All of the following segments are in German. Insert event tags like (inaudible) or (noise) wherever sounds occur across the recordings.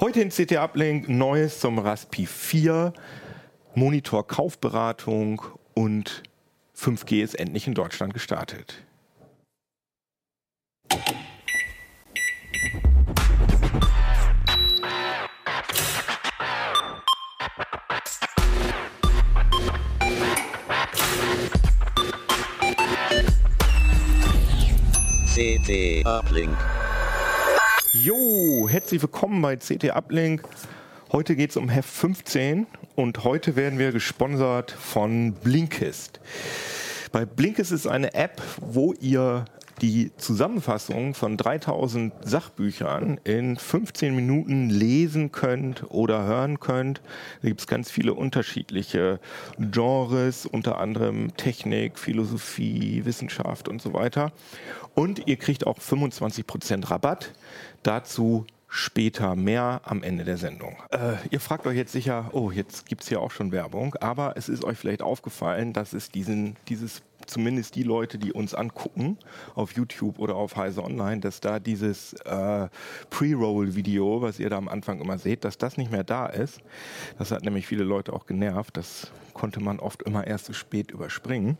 Heute in CT Uplink Neues zum Raspi 4, Monitor Kaufberatung und 5G ist endlich in Deutschland gestartet. CT Uplink. Jo, herzlich willkommen bei CT Uplink. Heute geht es um Heft 15 und heute werden wir gesponsert von Blinkist. Bei Blinkist ist eine App, wo ihr die Zusammenfassung von 3000 Sachbüchern in 15 Minuten lesen könnt oder hören könnt. Da gibt es ganz viele unterschiedliche Genres, unter anderem Technik, Philosophie, Wissenschaft und so weiter. Und ihr kriegt auch 25% Rabatt. Dazu später mehr am Ende der Sendung. Äh, ihr fragt euch jetzt sicher, oh, jetzt gibt es hier auch schon Werbung, aber es ist euch vielleicht aufgefallen, dass es diesen, dieses zumindest die Leute, die uns angucken auf YouTube oder auf Heise Online, dass da dieses äh, Pre-Roll-Video, was ihr da am Anfang immer seht, dass das nicht mehr da ist. Das hat nämlich viele Leute auch genervt. Das konnte man oft immer erst zu spät überspringen.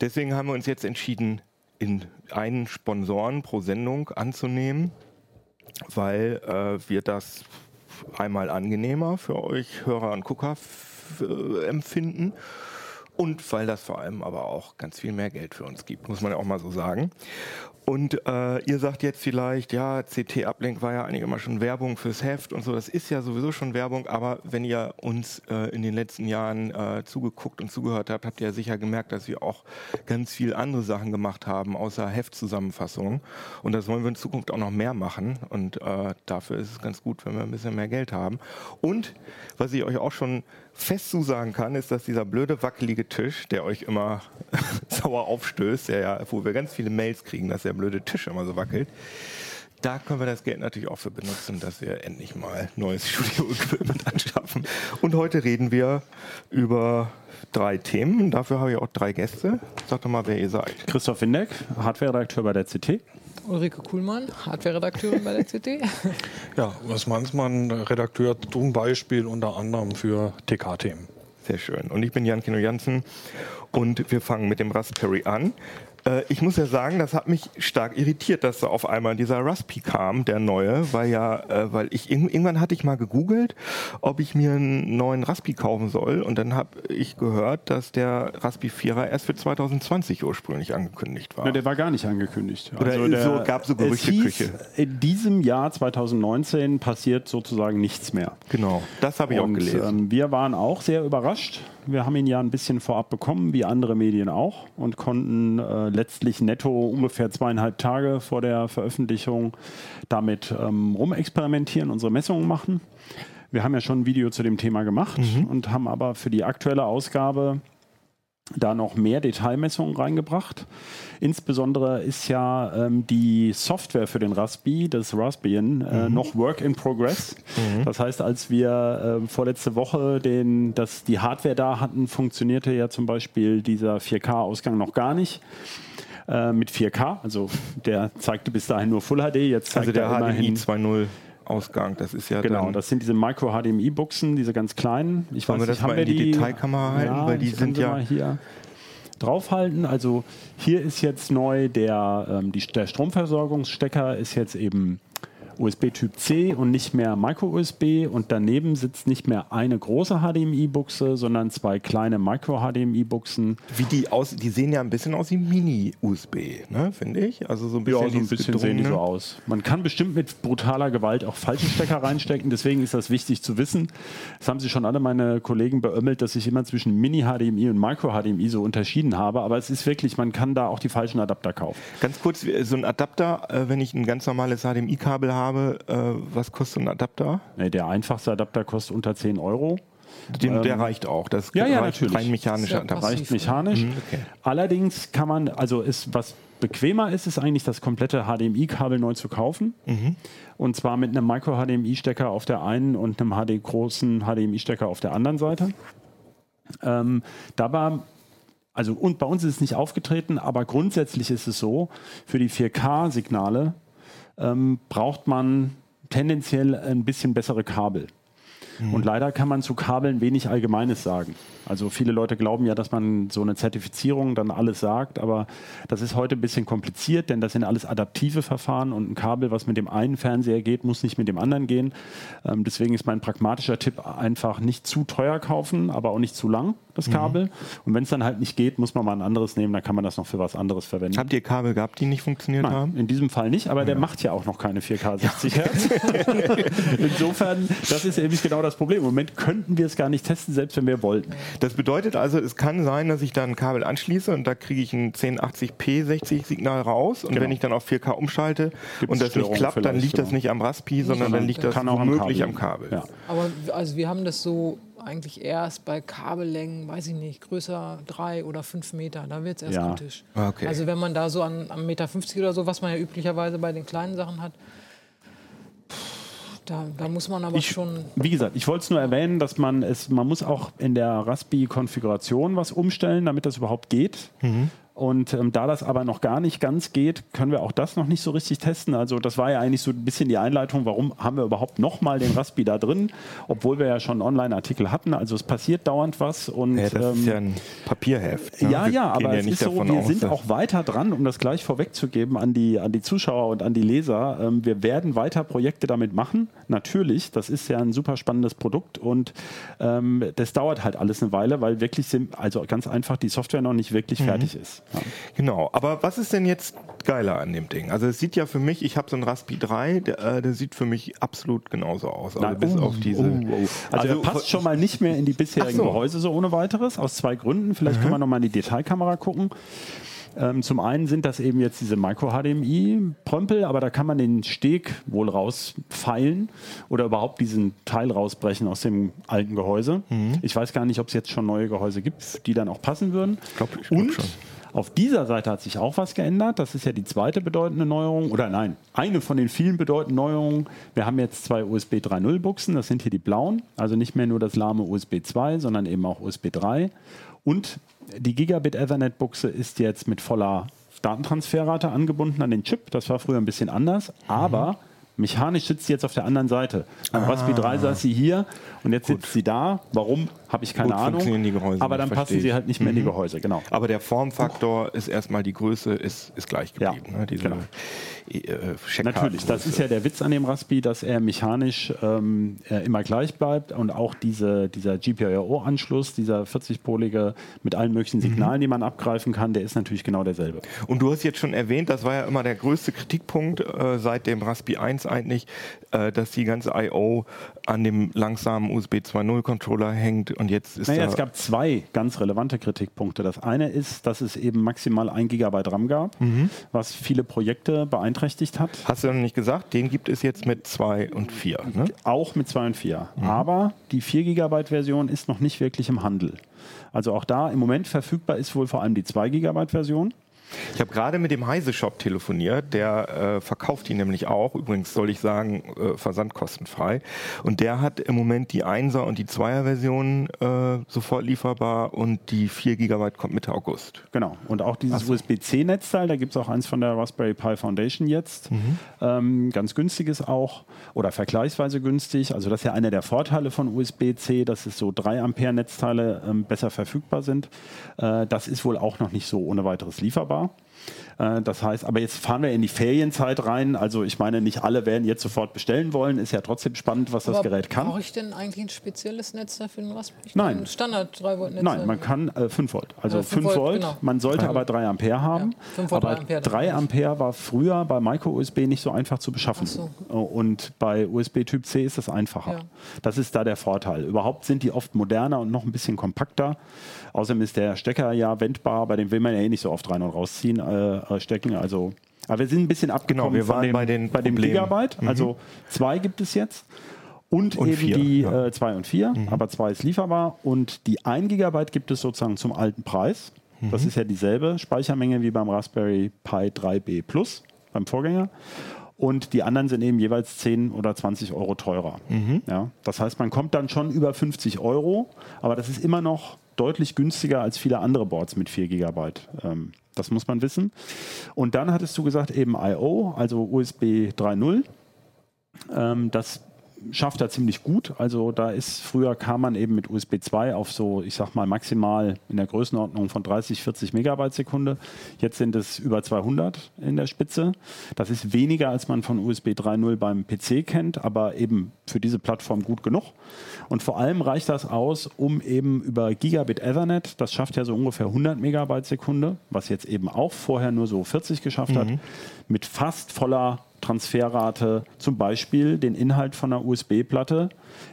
Deswegen haben wir uns jetzt entschieden, in einen Sponsoren pro Sendung anzunehmen, weil äh, wir das einmal angenehmer für euch Hörer und Gucker äh, empfinden und weil das vor allem aber auch ganz viel mehr Geld für uns gibt, muss man ja auch mal so sagen. Und äh, ihr sagt jetzt vielleicht, ja, CT Uplink war ja eigentlich immer schon Werbung fürs Heft und so. Das ist ja sowieso schon Werbung, aber wenn ihr uns äh, in den letzten Jahren äh, zugeguckt und zugehört habt, habt ihr ja sicher gemerkt, dass wir auch ganz viel andere Sachen gemacht haben, außer Heftzusammenfassungen. Und das wollen wir in Zukunft auch noch mehr machen. Und äh, dafür ist es ganz gut, wenn wir ein bisschen mehr Geld haben. Und was ich euch auch schon fest zusagen kann, ist, dass dieser blöde, wackelige Tisch, der euch immer (laughs) sauer aufstößt, der ja, wo wir ganz viele Mails kriegen, dass der blöde Tisch immer so wackelt, da können wir das Geld natürlich auch für benutzen, dass wir endlich mal neues (laughs) Studio-Equipment anschaffen. Und heute reden wir über drei Themen. Dafür habe ich auch drei Gäste. Sag doch mal, wer ihr seid. Christoph Windeck, Hardware-Redakteur bei der CT. Ulrike Kuhlmann, Hardware-Redakteurin bei der CT. Ja, Urs Mansmann, Redakteur zum Beispiel unter anderem für TK-Themen. Sehr schön. Und ich bin Jan Kino Jansen und wir fangen mit dem Raspberry an. Äh, ich muss ja sagen, das hat mich stark irritiert, dass da auf einmal dieser Raspi kam, der neue, weil ja, äh, weil ich irgendwann hatte ich mal gegoogelt, ob ich mir einen neuen Raspi kaufen soll und dann habe ich gehört, dass der Raspi 4er erst für 2020 ursprünglich angekündigt war. Ja, der war gar nicht angekündigt. Oder also der, so, gab so Gerüchteküche. In diesem Jahr 2019 passiert sozusagen nichts mehr. Genau, das habe ich und, auch gelesen. Ähm, wir waren auch sehr überrascht. Wir haben ihn ja ein bisschen vorab bekommen, wie andere Medien auch, und konnten äh, letztlich netto ungefähr zweieinhalb Tage vor der Veröffentlichung damit ähm, rumexperimentieren, unsere Messungen machen. Wir haben ja schon ein Video zu dem Thema gemacht mhm. und haben aber für die aktuelle Ausgabe da noch mehr Detailmessungen reingebracht. Insbesondere ist ja ähm, die Software für den Raspi, das Raspbian, äh, mhm. noch Work in Progress. Mhm. Das heißt, als wir äh, vorletzte Woche den, das, die Hardware da hatten, funktionierte ja zum Beispiel dieser 4K-Ausgang noch gar nicht äh, mit 4K. Also der zeigte bis dahin nur Full HD. Jetzt zeigt also der er HDMI 2.0. Ausgang. Das ist ja genau. Das sind diese Micro HDMI Buchsen, diese ganz kleinen. Ich Wollen weiß wir das nicht, mal in die, die Detailkamera halten, ja, weil die sind ja hier draufhalten. Also hier ist jetzt neu der, ähm, die, der Stromversorgungsstecker ist jetzt eben USB Typ C und nicht mehr Micro-USB und daneben sitzt nicht mehr eine große HDMI-Buchse, sondern zwei kleine Micro-HDMI-Buchsen. Wie die aus, die sehen ja ein bisschen aus wie Mini-USB, ne, finde ich. Also so ein bisschen, ja, so ein bisschen sehen die so aus. Man kann bestimmt mit brutaler Gewalt auch falsche Stecker reinstecken, deswegen ist das wichtig zu wissen. Das haben sie schon alle meine Kollegen beömmelt, dass ich immer zwischen Mini-HDMI und Micro-HDMI so unterschieden habe, aber es ist wirklich, man kann da auch die falschen Adapter kaufen. Ganz kurz, so ein Adapter, äh, wenn ich ein ganz normales HDMI-Kabel habe, habe, äh, was kostet ein Adapter? Nee, der einfachste Adapter kostet unter 10 Euro. Den, ähm, der reicht auch. Das ja, ja, reicht natürlich. rein mechanischer Adapter. Reicht mechanisch. Mhm, okay. Allerdings kann man, also ist was bequemer ist, ist eigentlich das komplette HDMI-Kabel neu zu kaufen. Mhm. Und zwar mit einem Micro-HDMI-Stecker auf der einen und einem HD großen HDMI-Stecker auf der anderen Seite. Ähm, da war also und bei uns ist es nicht aufgetreten, aber grundsätzlich ist es so, für die 4K-Signale ähm, braucht man tendenziell ein bisschen bessere Kabel. Und leider kann man zu Kabeln wenig Allgemeines sagen. Also viele Leute glauben ja, dass man so eine Zertifizierung dann alles sagt, aber das ist heute ein bisschen kompliziert, denn das sind alles adaptive Verfahren und ein Kabel, was mit dem einen Fernseher geht, muss nicht mit dem anderen gehen. Ähm, deswegen ist mein pragmatischer Tipp einfach nicht zu teuer kaufen, aber auch nicht zu lang, das Kabel. Und wenn es dann halt nicht geht, muss man mal ein anderes nehmen, dann kann man das noch für was anderes verwenden. Habt ihr Kabel gehabt, die nicht funktioniert Nein, haben? in diesem Fall nicht, aber der macht ja auch noch keine 4K 60 Hertz. (laughs) Insofern, das ist nämlich genau das Problem. Im Moment könnten wir es gar nicht testen, selbst wenn wir wollten. Das bedeutet also, es kann sein, dass ich da ein Kabel anschließe und da kriege ich ein 1080p 60 Signal raus und Genau. wenn ich dann auf 4K umschalte Gibt's und das nicht Störungen klappt, dann liegt das genau. nicht am Raspi, sondern dann liegt das Kann auch am womöglich Kabel. am Kabel. Ja. Aber also wir haben das so eigentlich erst bei Kabellängen, weiß ich nicht, größer drei oder fünf Meter. Da wird es erst Ja. kritisch. Okay. Also wenn man da so an, am Meter 50 oder so, was man ja üblicherweise bei den kleinen Sachen hat, da, da muss man aber Ich- schon. Wie gesagt, ich wollte es nur erwähnen, dass man es, man muss auch in der Raspi-Konfiguration was umstellen, damit das überhaupt geht. Und ähm, da das aber noch gar nicht ganz geht, können wir auch das noch nicht so richtig testen. Also das war ja eigentlich so ein bisschen die Einleitung, warum haben wir überhaupt noch mal den Raspi da drin, obwohl wir ja schon einen Online-Artikel hatten. Also es passiert dauernd was und Ja, das ähm, ist ja ein Papierheft. ne? Ja, Wir ja, aber es nicht ist so, wir aus, sind auch weiter dran, um das gleich vorwegzugeben an die, an die Zuschauer und an die Leser. Ähm, wir werden weiter Projekte damit machen. Natürlich, das ist ja ein super spannendes Produkt und ähm, das dauert halt alles eine Weile, weil wirklich, sind, also ganz einfach, die Software noch nicht wirklich Mhm. fertig ist. Ja. Genau, aber was ist denn jetzt geiler an dem Ding? Also es sieht ja für mich, ich habe so einen Raspi 3, der, äh, der sieht für mich absolut genauso aus. Also Nein, bis oh, auf diese. oh, oh. Also, er passt schon mal nicht mehr in die (laughs) bisherigen so. Mhm. Gehäuse so ohne weiteres, aus zwei Gründen. Vielleicht können wir noch mal in die Detailkamera gucken. Ähm, zum einen sind das eben jetzt diese Micro-HDMI-Prömpel, aber da kann man den Steg wohl rausfeilen oder überhaupt diesen Teil rausbrechen aus dem alten Gehäuse. Mhm. Ich weiß gar nicht, ob es jetzt schon neue Gehäuse gibt, die dann auch passen würden. glaub- ich glaub Und schon. Auf dieser Seite hat sich auch was geändert. Das ist ja die zweite bedeutende Neuerung. Oder nein, eine von den vielen bedeutenden Neuerungen. Wir haben jetzt zwei USB 3.0 Buchsen. Das sind hier die blauen. Also nicht mehr nur das lahme USB 2, sondern eben auch USB 3. Und die Gigabit Ethernet Buchse ist jetzt mit voller Datentransferrate angebunden an den Chip. Das war früher ein bisschen anders. Aber mechanisch sitzt sie jetzt auf der anderen Seite. Beim Raspi 3 saß sie hier und jetzt sitzt sie da. Warum? Habe ich keine Gut Ahnung. die Gehäuse Aber dann passen sie halt nicht mehr in die Gehäuse. Genau. Aber der Formfaktor ist erstmal die Größe, ist, ist gleich Ja, geblieben. ne? Diese genau. äh. Natürlich, das ist ja der Witz an dem Raspi, dass er mechanisch ähm, äh, immer gleich bleibt und auch diese, dieser GPIO-Anschluss, dieser 40-polige mit allen möglichen Signalen, die man abgreifen kann, der ist natürlich genau derselbe. Und du hast jetzt schon erwähnt, das war ja immer der größte Kritikpunkt äh, seit dem Raspi 1 eigentlich, äh, dass die ganze I.O. an dem langsamen USB 2.0 Controller hängt und jetzt ist Naja, es gab zwei ganz relevante Kritikpunkte. Das eine ist, dass es eben maximal 1 Gigabyte RAM gab, was viele Projekte beeinträchtigt hat. Hast du noch nicht gesagt, den gibt es jetzt mit 2 und 4. Ne? Auch mit 2 und 4. Aber die 4 GB Version ist noch nicht wirklich im Handel. Also auch da im Moment verfügbar ist wohl vor allem die 2 GB Version. Ich habe gerade mit dem Heise Shop telefoniert, der äh, verkauft die nämlich auch, übrigens soll ich sagen, äh, versandkostenfrei. Und der hat im Moment die 1er und die 2er Version äh, sofort lieferbar und die 4 GB kommt Mitte August. Genau. Und auch dieses USB-C-Netzteil, da gibt es auch eins von der Raspberry Pi Foundation jetzt. Ähm, ganz günstiges auch oder vergleichsweise günstig. Also das ist ja einer der Vorteile von USB-C, dass es so 3 Ampere Netzteile ähm, besser verfügbar sind. Äh, das ist wohl auch noch nicht so ohne weiteres lieferbar. Äh, Das heißt, aber jetzt fahren wir in die Ferienzeit rein. Also ich meine, nicht alle werden jetzt sofort bestellen wollen. Ist ja trotzdem spannend, was das Aber Gerät kann. Brauche ich denn eigentlich ein spezielles Netz dafür Raspberry? Nein. Ein Standard 3 Volt Netz? Nein, man kann äh, 5 Volt. Also Ja, 5 5 Volt, Volt, genau. man sollte aber 3 Ampere haben. Ja, 5 Volt, aber 3 Ampere, 3 dann Ampere war früher bei Micro-USB nicht so einfach zu beschaffen. So. Und bei USB Typ C ist das einfacher. Ja. Das ist da der Vorteil. Überhaupt sind die oft moderner und noch ein bisschen kompakter. Außerdem ist der Stecker ja wendbar, bei dem will man ja eh nicht so oft rein und rausziehen, äh, äh, stecken. Also, aber wir sind ein bisschen abgekommen Genau, wir waren von dem, bei den bei dem. Gigabyte. Also zwei gibt es jetzt. Und, Und eben vier, die ja. Mhm. äh, 2 und 4, aber 2 ist lieferbar. Und die 1 Gigabyte gibt es sozusagen zum alten Preis. Das Mhm. ist ja dieselbe Speichermenge wie beim Raspberry Pi 3B Plus, beim Vorgänger. Und die anderen sind eben jeweils 10 oder 20 Euro teurer. Mhm. Ja, das heißt, man kommt dann schon über 50 Euro, aber das ist immer noch deutlich günstiger als viele andere Boards mit 4 Gigabyte. Ähm, das muss man wissen. Und dann hattest du gesagt eben I.O., also USB 3.0. Ähm, das schafft er ziemlich gut. Also da ist, früher kam man eben mit USB 2 auf so, ich sag mal, maximal in der Größenordnung von 30, 40 Megabyte Sekunde. Jetzt sind es über 200 in der Spitze. Das ist weniger, als man von USB 3.0 beim PC kennt, aber eben für diese Plattform gut genug. Und vor allem reicht das aus, um eben über Gigabit Ethernet, das schafft ja so ungefähr 100 Megabyte Sekunde, was jetzt eben auch vorher nur so 40 geschafft hat, mit fast voller Transferrate zum Beispiel den Inhalt von einer USB-Platte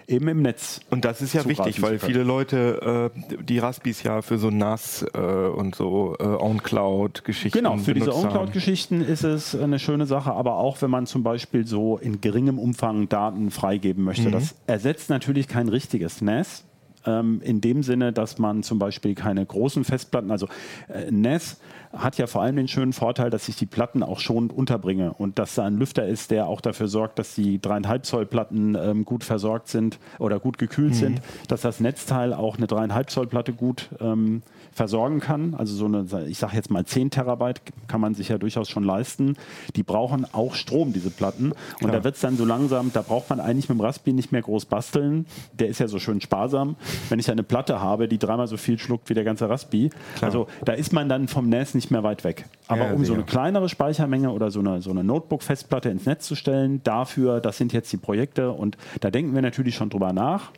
eben im Netz. Und das ist ja wichtig, weil viele Leute äh, die Raspis ja für so NAS äh, und so äh, OwnCloud-Geschichten Genau, für diese. OwnCloud-Geschichten ist es eine schöne Sache, aber auch wenn man zum Beispiel so in geringem Umfang Daten freigeben möchte. Das ersetzt natürlich kein richtiges NAS. Ähm, in dem Sinne, dass man zum Beispiel keine großen Festplatten, also äh, NAS hat ja vor allem den schönen Vorteil, dass ich die Platten auch schonend unterbringe und dass da ein Lüfter ist, der auch dafür sorgt, dass die dreieinhalb Zoll Platten ähm, gut versorgt sind oder gut gekühlt sind, dass das Netzteil auch eine dreieinhalb Zoll Platte gut ähm, versorgen kann. Also so eine, ich sage jetzt mal 10 Terabyte kann man sich ja durchaus schon leisten. Die brauchen auch Strom, diese Platten. Und da wird es dann so langsam, da braucht man eigentlich mit dem Raspi nicht mehr groß basteln. Der ist ja so schön sparsam. Wenn ich eine Platte habe, die dreimal so viel schluckt wie der ganze Raspi, also da ist man dann vom NAS nicht mehr weit weg. Aber Ja, um so eine kleinere Speichermenge oder so eine, so eine Notebook-Festplatte ins Netz zu stellen, dafür, das sind jetzt die Projekte und da denken wir natürlich schon drüber nach,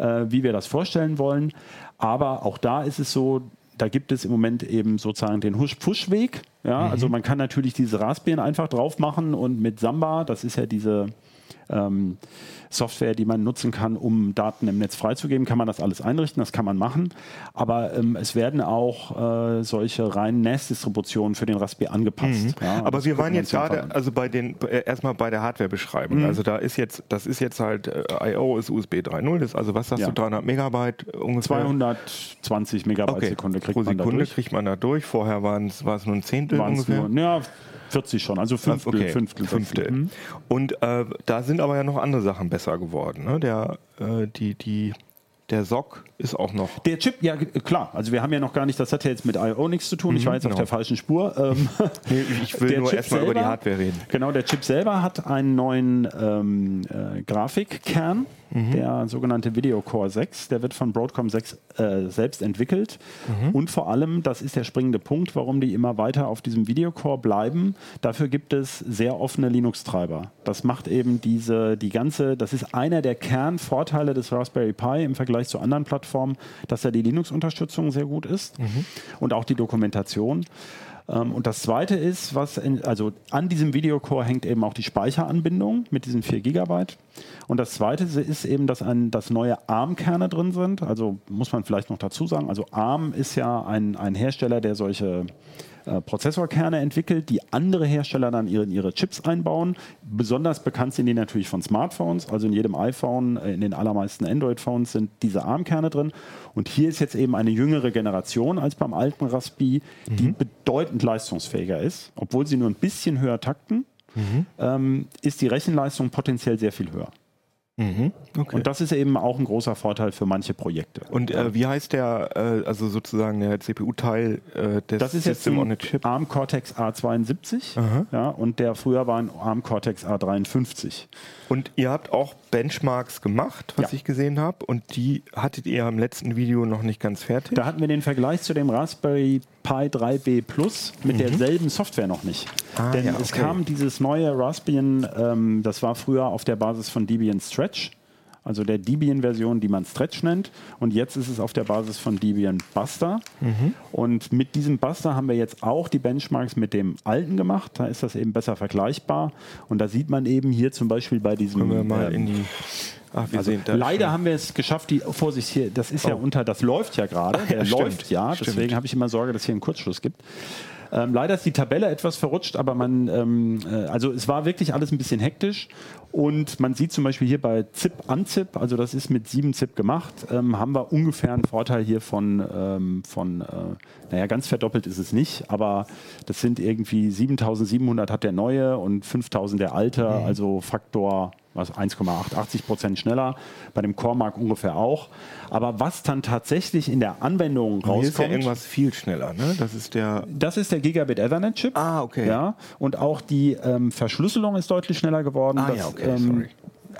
äh, wie wir das vorstellen wollen. Aber auch da ist es so, da gibt es im Moment eben sozusagen den Husch-Push-Weg. Ja, Also man kann natürlich diese Raspberry einfach drauf machen und mit Samba, das ist ja diese ähm, Software, die man nutzen kann, um Daten im Netz freizugeben, kann man das alles einrichten, das kann man machen. Aber ähm, es werden auch äh, solche reinen NAS-Distributionen für den Raspberry angepasst. Ja, Mhm. Aber das wir waren jetzt gerade, also bei den, äh, erstmal bei der Hardware-Beschreibung. Also da ist jetzt, das ist jetzt halt, äh, I.O. ist USB 3.0, das ist also was sagst Ja. du, 300 Megabyte ungefähr? 220 Megabyte okay. Sekunde kriegt pro man da Sekunde durch. kriegt man da durch. Vorher war es nur ein Zehntel Waren es ungefähr. nur, ja, 40 schon, also Fünftel, Okay, Fünftel, Fünftel. Mhm. Und äh, da sind aber ja noch andere Sachen besser geworden. Ne? Der, äh, die, die, der SOC ist auch noch. Der Chip, ja klar, also wir haben ja noch gar nicht, das hat ja jetzt mit I.O. nichts zu tun, ich war jetzt auf genau. der falschen Spur. Ähm, (laughs) Nee, ich will nur erstmal über die Hardware reden. Genau, der Chip selber hat einen neuen ähm, äh, Grafikkern, Mhm. der sogenannte Video Core 6. Der wird von Broadcom 6 äh, selbst entwickelt. Mhm. Und vor allem, das ist der springende Punkt, warum die immer weiter auf diesem Video Core bleiben. Dafür gibt es sehr offene Linux-Treiber. Das macht eben diese, die ganze, das ist einer der Kernvorteile des Raspberry Pi im Vergleich zu anderen Plattformen, dass da die Linux-Unterstützung sehr gut ist und auch die Dokumentation. Ähm, Und das zweite ist, was in, also an diesem Videocore hängt eben auch die Speicheranbindung mit diesen 4 Gigabyte. Und das zweite ist eben, dass ein, dass neue ARM-Kerne drin sind. Also muss man vielleicht noch dazu sagen. Also ARM ist ja ein, ein Hersteller, der solche äh, Prozessorkerne entwickelt, die andere Hersteller dann ihre, in ihre Chips einbauen. Besonders bekannt sind die natürlich von Smartphones. Also in jedem iPhone, äh, in den allermeisten Android-Phones sind diese ARM-Kerne drin. Und hier ist jetzt eben eine jüngere Generation als beim alten Raspi, die bedeutend leistungsfähiger ist. Obwohl sie nur ein bisschen höher takten, ähm, ist die Rechenleistung potenziell sehr viel höher. Okay. Und das ist eben auch ein großer Vorteil für manche Projekte. Und äh, wie heißt der, äh, also sozusagen der CPU-Teil äh, des Das ist jetzt System on a Chip? ARM Cortex A72 ja, und der früher war ein ARM Cortex A53. Und ihr habt auch Benchmarks gemacht, was Ja. ich gesehen habe. Und die hattet ihr im letzten Video noch nicht ganz fertig. Da hatten wir den Vergleich zu dem Raspberry Pi 3B Plus mit derselben Software noch nicht. Mhm. Ah, Denn ja, es okay. kam dieses neue Raspbian, ähm, das war früher auf der Basis von Debian Stretch, also der Debian-Version, die man Stretch nennt. Und jetzt ist es auf der Basis von Debian Buster. Mhm. Und mit diesem Buster haben wir jetzt auch die Benchmarks mit dem alten gemacht. Da ist das eben besser vergleichbar. Und da sieht man eben hier zum Beispiel bei diesem. Können wir mal ähm, in die. Ach, wir also sehen da leider schon. haben wir es geschafft, die Vorsicht hier, das ist ja Oh. unter, das läuft ja gerade, Ach (laughs) ja, der stimmt, läuft ja, deswegen habe ich immer Sorge, dass hier einen Kurzschluss gibt. Ähm, leider ist die Tabelle etwas verrutscht, aber man, ähm, äh, also es war wirklich alles ein bisschen hektisch. Und man sieht zum Beispiel hier bei ZIP Unzip, also das ist mit 7 ZIP gemacht, ähm, haben wir ungefähr einen Vorteil hier von, ähm, von äh, naja, ganz verdoppelt ist es nicht, aber das sind irgendwie 7700 hat der neue und 5000 der alte, also Faktor was 1,8, 80 Prozent schneller, bei dem Core Mark ungefähr auch. Aber was dann tatsächlich in der Anwendung Hier ist ja rauskommt, irgendwas viel schneller, ne? Das ist der. das ist der Gigabit Ethernet Chip. Ah, okay. Ja, und auch die ähm, Verschlüsselung ist deutlich schneller geworden. Ah, Das, ja, okay, ähm, sorry.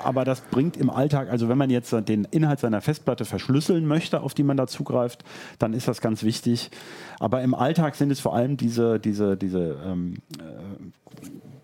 aber das bringt im Alltag, also wenn man jetzt den Inhalt seiner Festplatte verschlüsseln möchte, auf die man da zugreift, dann ist das ganz wichtig. Aber im Alltag sind es vor allem diese, diese, diese ähm, äh,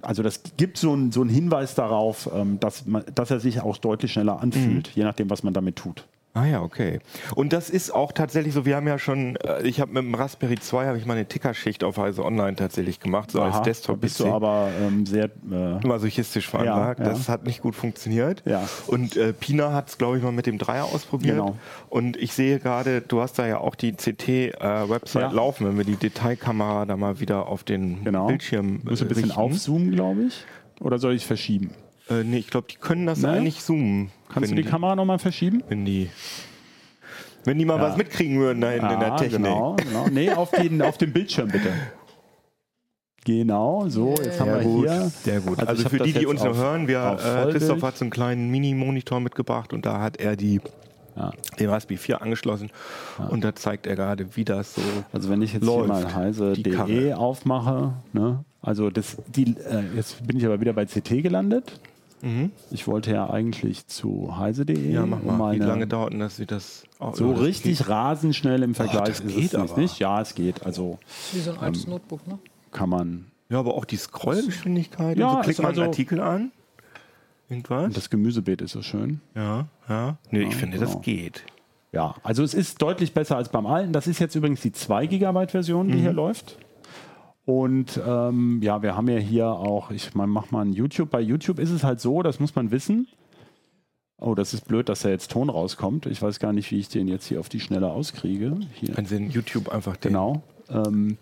also das gibt so einen so einen Hinweis darauf, ähm, dass, man, dass er sich auch deutlich schneller anfühlt, je nachdem, was man damit tut. Ah ja, okay. Und das ist auch tatsächlich so, wir haben ja schon, äh, ich habe mit dem Raspberry 2 habe ich mal eine Tickerschicht auf Heise Online tatsächlich gemacht, so als Aha, da desktop bist du aber ähm, sehr äh, masochistisch veranlagt. Ja, ja. Das hat nicht gut funktioniert. Ja. Und äh, Pina hat es, glaube ich, mal mit dem Dreier ausprobiert. Genau. Und ich sehe gerade, du hast da ja auch die CT-Website Ja. laufen, wenn wir die Detailkamera da mal wieder auf den genau. Bildschirm Muss ein bisschen richten. aufzoomen, glaube ich. Oder soll ich es verschieben? Äh, nee, ich glaube, die können das Ne? eigentlich zoomen. Kannst wenn du die Kamera nochmal verschieben? Wenn die, wenn die mal Ja. was mitkriegen würden da hinten in der Ah, Technik. Genau, genau. Nee, auf den, auf den Bildschirm bitte. Genau, so, jetzt haben wir gut, hier. sehr gut. Also Also, für die, die uns noch hören, wir, äh. Christoph hat so einen kleinen Mini-Monitor mitgebracht und da hat er die, Ja. den Raspberry 4 angeschlossen und da zeigt er gerade, wie das so. Also wenn ich jetzt Läuft, hier mal die heise.de Karre. aufmache, ne? also das, die, äh, jetzt bin ich aber wieder bei CT gelandet. Ich wollte ja eigentlich zu heise.de. Mhm. Ja, mach mal. Wie meine- lange dauert denn das, wie das auch So das richtig geht? rasend schnell im Vergleich das ist geht es aber. nicht. Ja, es geht. Also Wie so ein altes Ähm, Notebook, ne? kann man. Ja, aber auch die Scrollgeschwindigkeit. Ja, und so klickt man einen also- Artikel an. Irgendwas? Das Gemüsebeet ist so schön. ja, ja. Nee, ich finde, genau. das geht. Ja, also es ist deutlich besser als beim alten. Das ist jetzt übrigens die 2 GB Version, die hier läuft. Und ähm, ja, wir haben ja hier auch, ich mein, mach mal ein YouTube. Bei YouTube ist es halt so, das muss man wissen. Oh, das ist blöd, dass da jetzt Ton rauskommt. Ich weiß gar nicht, wie ich den jetzt hier auf die Schnelle auskriege. Hier. Dann sind YouTube einfach den. Genau. Ähm,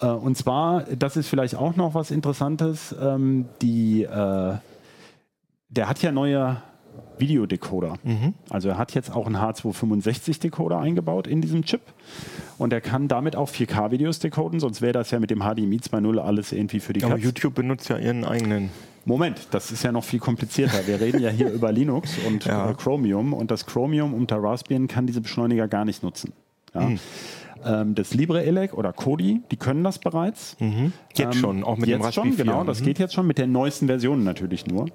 äh, und zwar, das ist vielleicht auch noch was Interessantes, ähm, die, äh, der hat ja neue Videodecoder. Also er hat jetzt auch einen H265-Decoder eingebaut in diesem Chip und er kann damit auch 4K-Videos decoden, sonst wäre das ja mit dem HDMI 2.0 alles irgendwie für die Aber Katz. YouTube benutzt ja ihren eigenen. Moment, das ist ja noch viel komplizierter. Wir reden ja hier (laughs) über Linux und Ja. Chromium und das Chromium unter Raspbian kann diese Beschleuniger gar nicht nutzen. Ja. Hm. Ähm, das LibreELEC oder Kodi, die können das bereits. Jetzt schon, auch mit jetzt dem Raspberry schon, 4. genau, das Mhm. geht jetzt schon mit den neuesten Versionen natürlich nur.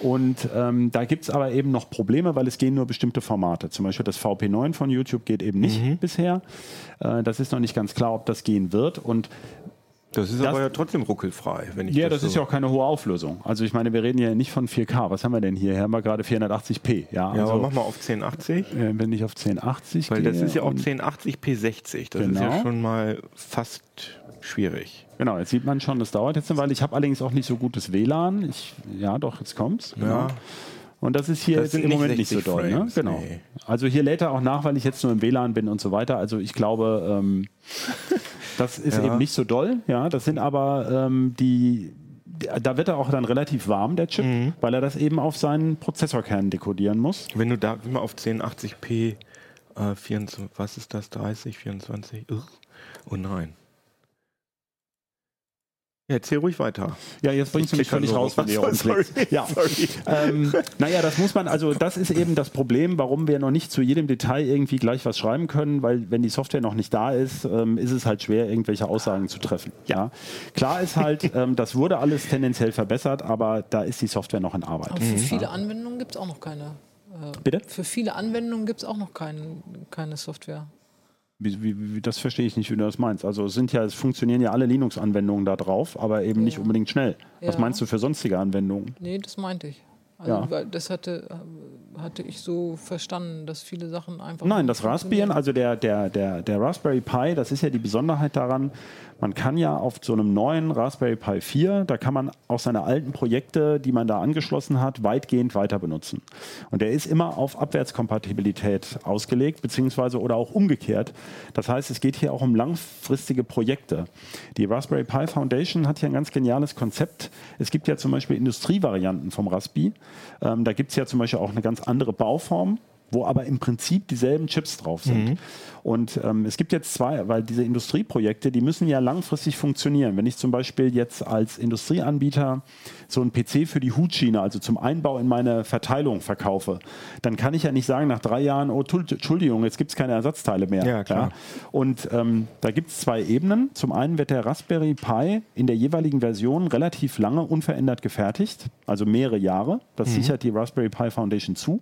Und ähm, da gibt es aber eben noch Probleme, weil es gehen nur bestimmte Formate. Zum Beispiel das VP9 von YouTube geht eben nicht Mhm. bisher. Äh, das ist noch nicht ganz klar, ob das gehen wird. Und Das ist Das- aber ja trotzdem ruckelfrei, wenn ich ja, das so ist ja auch keine hohe Auflösung. Also ich meine, wir reden ja nicht von 4K. Was haben wir denn hier? Hier haben wir gerade 480p. Ja, Ja, also, aber mach mal auf 1080. äh, wenn ich auf 1080 Weil das ist ja auch und- 1080p60. Das ist ja Genau. schon mal fast schwierig. Genau, jetzt sieht man schon, das dauert jetzt eine Weile. Ich habe allerdings auch nicht so gutes WLAN. Ich, ja, doch, jetzt kommt's. Genau. Ja. Und das ist hier Das jetzt im Moment nicht so 60 doll. Ne? Genau. nee. Also hier lädt er auch nach, weil ich jetzt nur im WLAN bin und so weiter. Also ich glaube, ähm, (laughs) das ist Ja. eben nicht so doll. Ja, das sind aber ähm, die. Da wird er auch dann relativ warm, der Chip, Mhm. weil er das eben auf seinen Prozessorkern dekodieren muss. Wenn du da immer auf 1080p äh, 24, was ist das, 30, 24? Ugh. Oh nein. Erzähl ruhig weiter. Ja, jetzt bringst du mich völlig raus, wenn ihr rum. Sorry. Ja. sorry. Ähm, naja, das muss man, also das ist eben das Problem, warum wir noch nicht zu jedem Detail irgendwie gleich was schreiben können, weil wenn die Software noch nicht da ist, ähm, ist es halt schwer, irgendwelche Aussagen zu treffen. Ja. Klar ist halt, (laughs) ähm, das wurde alles tendenziell verbessert, aber da ist die Software noch in Arbeit. Aber für viele Anwendungen gibt es auch noch keine. Äh, Bitte? Für viele Anwendungen gibt es auch noch kein, keine Software. Wie, wie, wie, das verstehe ich nicht, wie du das meinst. Also es sind ja, es funktionieren ja alle Linux-Anwendungen da drauf, aber eben nicht unbedingt schnell. Was Ja. meinst du für sonstige Anwendungen? Nee, das meinte ich. Also, Ja. das hatte, äh, hatte ich so verstanden, dass viele Sachen einfach. Nein, das Raspbian, also der, der, der, der Raspberry Pi, das ist ja die Besonderheit daran, man kann ja auf so einem neuen Raspberry Pi 4, da kann man auch seine alten Projekte, die man da angeschlossen hat, weitgehend weiter benutzen. Und der ist immer auf Abwärtskompatibilität ausgelegt, beziehungsweise oder auch umgekehrt. Das heißt, es geht hier auch um langfristige Projekte. Die Raspberry Pi Foundation hat hier ein ganz geniales Konzept. Es gibt ja zum Beispiel Industrievarianten vom Raspi. Ähm, da gibt es ja zum Beispiel auch eine ganz andere Bauform wo aber im Prinzip dieselben Chips drauf sind. Und ähm, es gibt jetzt zwei, weil diese Industrieprojekte, die müssen ja langfristig funktionieren. Wenn ich zum Beispiel jetzt als Industrieanbieter so einen PC für die Hutschiene, also zum Einbau in meine Verteilung verkaufe, dann kann ich ja nicht sagen nach drei Jahren, oh Entschuldigung, jetzt gibt es keine Ersatzteile mehr. Ja, klar. Und ähm, da gibt es zwei Ebenen. Zum einen wird der Raspberry Pi in der jeweiligen Version relativ lange unverändert gefertigt, also mehrere Jahre. Das sichert die Raspberry Pi Foundation zu.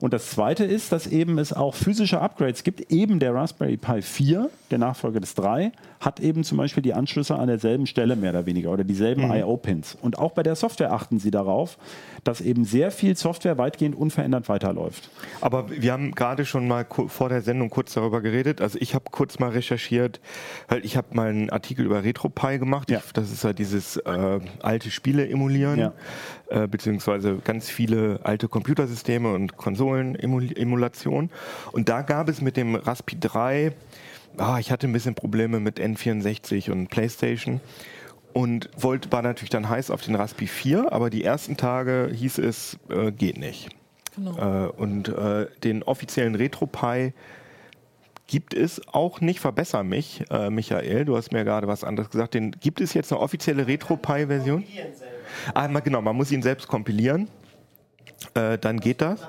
Und das zweite ist, dass eben es auch physische Upgrades gibt. Eben der Raspberry Pi 4, der Nachfolger des 3, hat eben zum Beispiel die Anschlüsse an derselben Stelle mehr oder weniger oder dieselben I.O.-Pins. Und auch bei der Software achten sie darauf, dass eben sehr viel Software weitgehend unverändert weiterläuft. Aber wir haben gerade schon mal vor der Sendung kurz darüber geredet. Also ich habe kurz mal recherchiert, weil ich habe mal einen Artikel über RetroPie gemacht. Ja. Das ist ja dieses äh, alte Spiele emulieren, Ja. äh, beziehungsweise ganz viele alte Computersysteme und Konsolen-Emulation. Und da gab es mit dem Raspi 3, ah, ich hatte ein bisschen Probleme mit N64 und PlayStation. Und wollte, war natürlich dann heiß auf den Raspi 4, aber die ersten Tage hieß es, äh, geht nicht. Genau. Äh, und äh, den offiziellen RetroPie gibt es auch nicht. Verbesser mich, äh, Michael. Du hast mir gerade was anderes gesagt. Den, gibt es jetzt eine offizielle RetroPie-Version? Ah, genau, man muss ihn selbst kompilieren. Äh, dann geht das.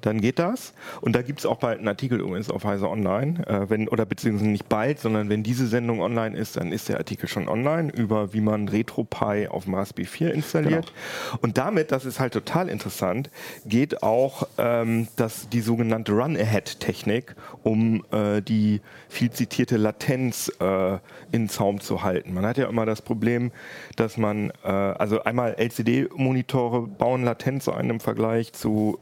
Dann geht das. Und da gibt es auch bald einen Artikel übrigens auf Heise Online. Äh, wenn, oder beziehungsweise nicht bald, sondern wenn diese Sendung online ist, dann ist der Artikel schon online über wie man RetroPie auf dem Raspberry 4 installiert. Und damit, das ist halt total interessant, geht auch ähm, das, die sogenannte Run-Ahead-Technik, um äh, die viel zitierte Latenz äh, in Zaum zu halten. Man hat ja immer das Problem, dass man, äh, also einmal LCD-Monitore bauen Latenz ein im Vergleich zu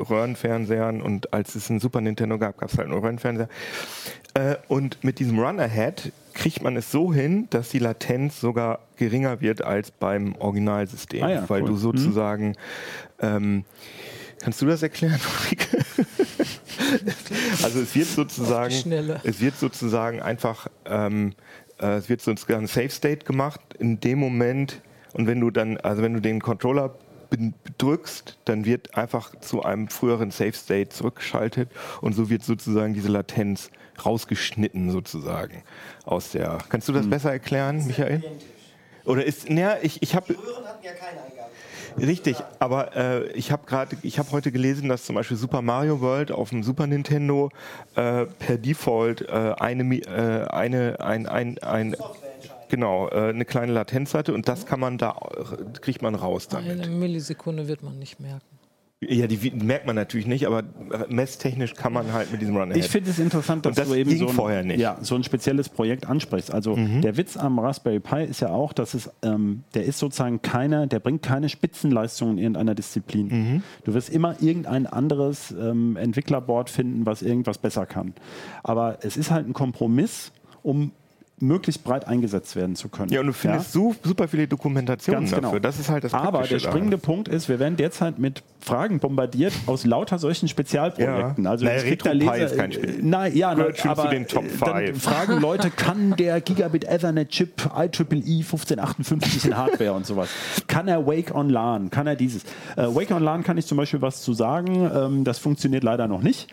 Röhrenfernsehern und als es einen Super Nintendo gab, gab es halt nur Röhrenfernseher. Äh, und mit diesem Run-Ahead kriegt man es so hin, dass die Latenz sogar geringer wird als beim Originalsystem, Ah ja, weil cool. du sozusagen ähm, Kannst du das erklären, Ulrike? (laughs) also es wird sozusagen, es wird sozusagen einfach, ähm, äh, es wird sozusagen Safe State gemacht in dem Moment und wenn du dann, also wenn du den Controller drückst, dann wird einfach zu einem früheren Safe State zurückgeschaltet und so wird sozusagen diese Latenz rausgeschnitten sozusagen aus der. Kannst du das besser erklären, Michael? Oder ist, naja, ich, ich habe Röhren hatten ja keine Eingabe. Richtig, aber äh, ich habe gerade, ich habe heute gelesen, dass zum Beispiel Super Mario World auf dem Super Nintendo äh, per Default äh, eine, äh, eine, ein, ein, ein, genau, äh, eine kleine Latenz hatte und das kann man da, äh, kriegt man raus damit. Eine Millisekunde wird man nicht merken. Ja, die merkt man natürlich nicht, aber messtechnisch kann man halt mit diesem Run Ich finde es interessant, dass das du eben so ein, vorher nicht. Mhm. Ja, so ein spezielles Projekt ansprichst. Also der Witz am Raspberry Pi ist ja auch, dass es, ähm, der ist sozusagen keine, der bringt keine Spitzenleistung in irgendeiner Disziplin. Mhm. Du wirst immer irgendein anderes ähm, Entwicklerboard finden, was irgendwas besser kann. Aber es ist halt ein Kompromiss, um möglichst breit eingesetzt werden zu können. Ja, und du findest su- super viele Dokumentationen Ganz genau. dafür. Das ist halt das Aber der springende Punkt ist, wir werden derzeit mit Fragen bombardiert aus lauter solchen Spezialprojekten. Ja. Also Naja, ich da Leser- ist kein Spiel. Nein, ja, na, schon zu aber den Top äh, dann fragen (laughs) Leute, kann der Gigabit Ethernet Chip IEEE 1558 in Hardware und sowas? Kann er Wake on LAN? Kann er dieses? Äh, Wake on LAN kann ich zum Beispiel was zu sagen. Ähm, das funktioniert leider noch nicht.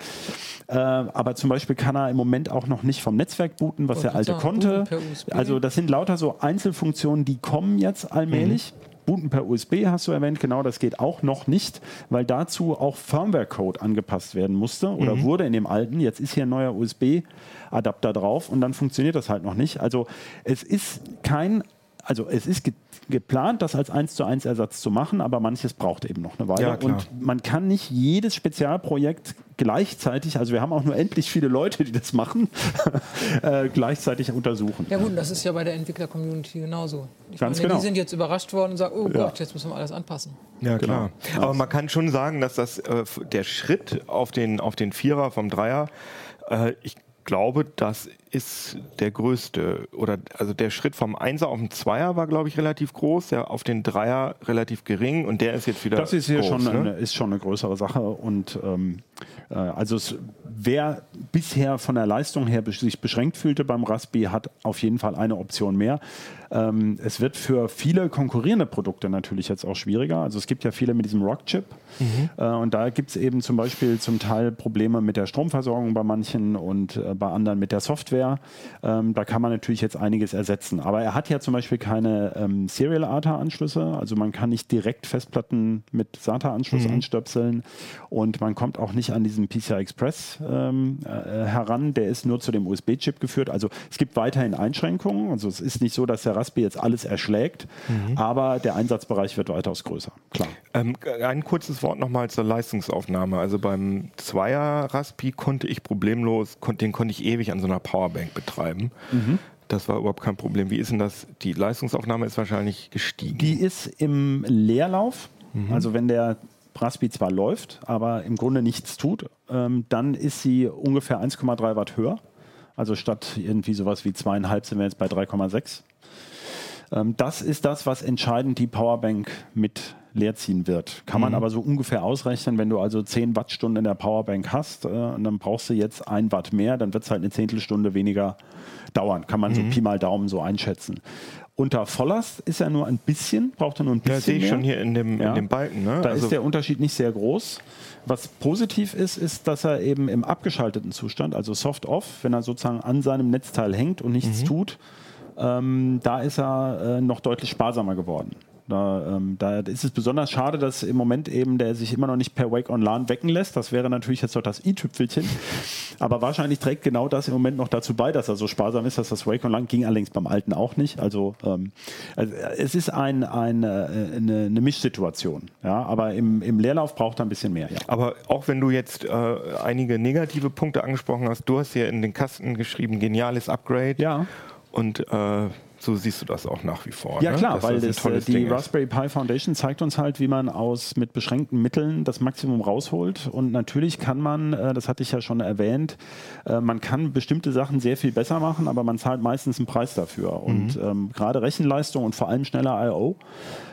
Äh, aber zum Beispiel kann er im Moment auch noch nicht vom Netzwerk booten, was Wollte der alte konnte. Also das sind lauter so Einzelfunktionen, die kommen jetzt allmählich. Booten per USB hast du erwähnt, genau, das geht auch noch nicht, weil dazu auch Firmware-Code angepasst werden musste oder wurde in dem alten. Jetzt ist hier ein neuer USB-Adapter drauf und dann funktioniert das halt noch nicht. Also es ist kein, also es ist ge geplant, das als 1 zu 1 Ersatz zu machen, aber manches braucht eben noch eine Weile. Ja, und man kann nicht jedes Spezialprojekt gleichzeitig, also wir haben auch nur endlich viele Leute, die das machen, (laughs) äh, gleichzeitig untersuchen. Ja gut, das ist ja bei der Entwickler-Community genauso. Ich Ganz meine, genau. Die sind jetzt überrascht worden und sagen, oh Gott, jetzt müssen wir alles anpassen. Ja, Genau. klar. Aber man kann schon sagen, dass das äh, der Schritt auf den, auf den Vierer vom Dreier, äh, ich glaube, das ist der größte? Oder also der Schritt vom Einser auf den Zweier war, glaube ich, relativ groß, der auf den Dreier relativ gering und der ist jetzt wieder. Das ist hier groß, schon, ne? eine, ist schon eine größere Sache. Und ähm, äh, also es, wer bisher von der Leistung her sich beschränkt fühlte beim Raspi, hat auf jeden Fall eine Option mehr. Ähm, es wird für viele konkurrierende Produkte natürlich jetzt auch schwieriger. Also es gibt ja viele mit diesem Rockchip. Äh, und da gibt es eben zum Beispiel zum Teil Probleme mit der Stromversorgung bei manchen und äh, bei anderen mit der Software. Ähm, da kann man natürlich jetzt einiges ersetzen. Aber er hat ja zum Beispiel keine ähm, Serial ATA-Anschlüsse. Also man kann nicht direkt Festplatten mit SATA-Anschluss anstöpseln. Und man kommt auch nicht an diesen PCI Express ähm, äh, heran. Der ist nur zu dem USB-Chip geführt. Also es gibt weiterhin Einschränkungen. Also es ist nicht so, dass der Raspi jetzt alles erschlägt. Aber der Einsatzbereich wird weitaus größer. Klar. Ähm, ein kurzes Wort nochmal zur Leistungsaufnahme. Also beim Zweier Raspi konnte ich problemlos, den konnte ich ewig an so einer Powerbank betreiben. Mhm. Das war überhaupt kein Problem. Wie ist denn das? Die Leistungsaufnahme ist wahrscheinlich gestiegen. Die ist im Leerlauf, also wenn der Raspi zwar läuft, aber im Grunde nichts tut, ähm, dann ist sie ungefähr 1,3 Watt höher. Also statt irgendwie sowas wie zweieinhalb sind wir jetzt bei 3,6. Ähm, das ist das, was entscheidend die Powerbank mit leerziehen wird. Kann man aber so ungefähr ausrechnen, wenn du also 10 Wattstunden in der Powerbank hast äh, und dann brauchst du jetzt ein Watt mehr, dann wird es halt eine Zehntelstunde weniger dauern. Kann man so Pi mal Daumen so einschätzen. Unter Volllast ist er nur ein bisschen, braucht er nur ein bisschen Ja, sehe ich mehr. schon hier in dem, Ja. in dem Balken. Ne? Da also, ist der Unterschied nicht sehr groß. Was positiv ist, ist, dass er eben im abgeschalteten Zustand, also soft-off, wenn er sozusagen an seinem Netzteil hängt und nichts tut, ähm, da ist er äh, noch deutlich sparsamer geworden. Da, ähm, da ist es besonders schade, dass im Moment eben der sich immer noch nicht per Wake on LAN wecken lässt. Das wäre natürlich jetzt doch das i-Tüpfelchen. Aber wahrscheinlich trägt genau das im Moment noch dazu bei, dass er so sparsam ist, dass das Wake on LAN ging allerdings beim alten auch nicht. Also, ähm, also es ist ein, ein, äh, eine, eine Mischsituation. Ja? Aber im, im Leerlauf braucht er ein bisschen mehr. Ja. aber auch wenn du jetzt äh, einige negative Punkte angesprochen hast, du hast hier in den Kasten geschrieben, geniales Upgrade. Ja. Und äh, so siehst du das auch nach wie vor. Ja ne? klar, Dass weil das das, äh, die Ding. Raspberry Pi Foundation zeigt uns halt, wie man aus mit beschränkten Mitteln das Maximum rausholt. Und natürlich kann man, äh, das hatte ich ja schon erwähnt, äh, man kann bestimmte Sachen sehr viel besser machen, aber man zahlt meistens einen Preis dafür. Und Mhm. ähm, gerade Rechenleistung und vor allem schneller I.O.,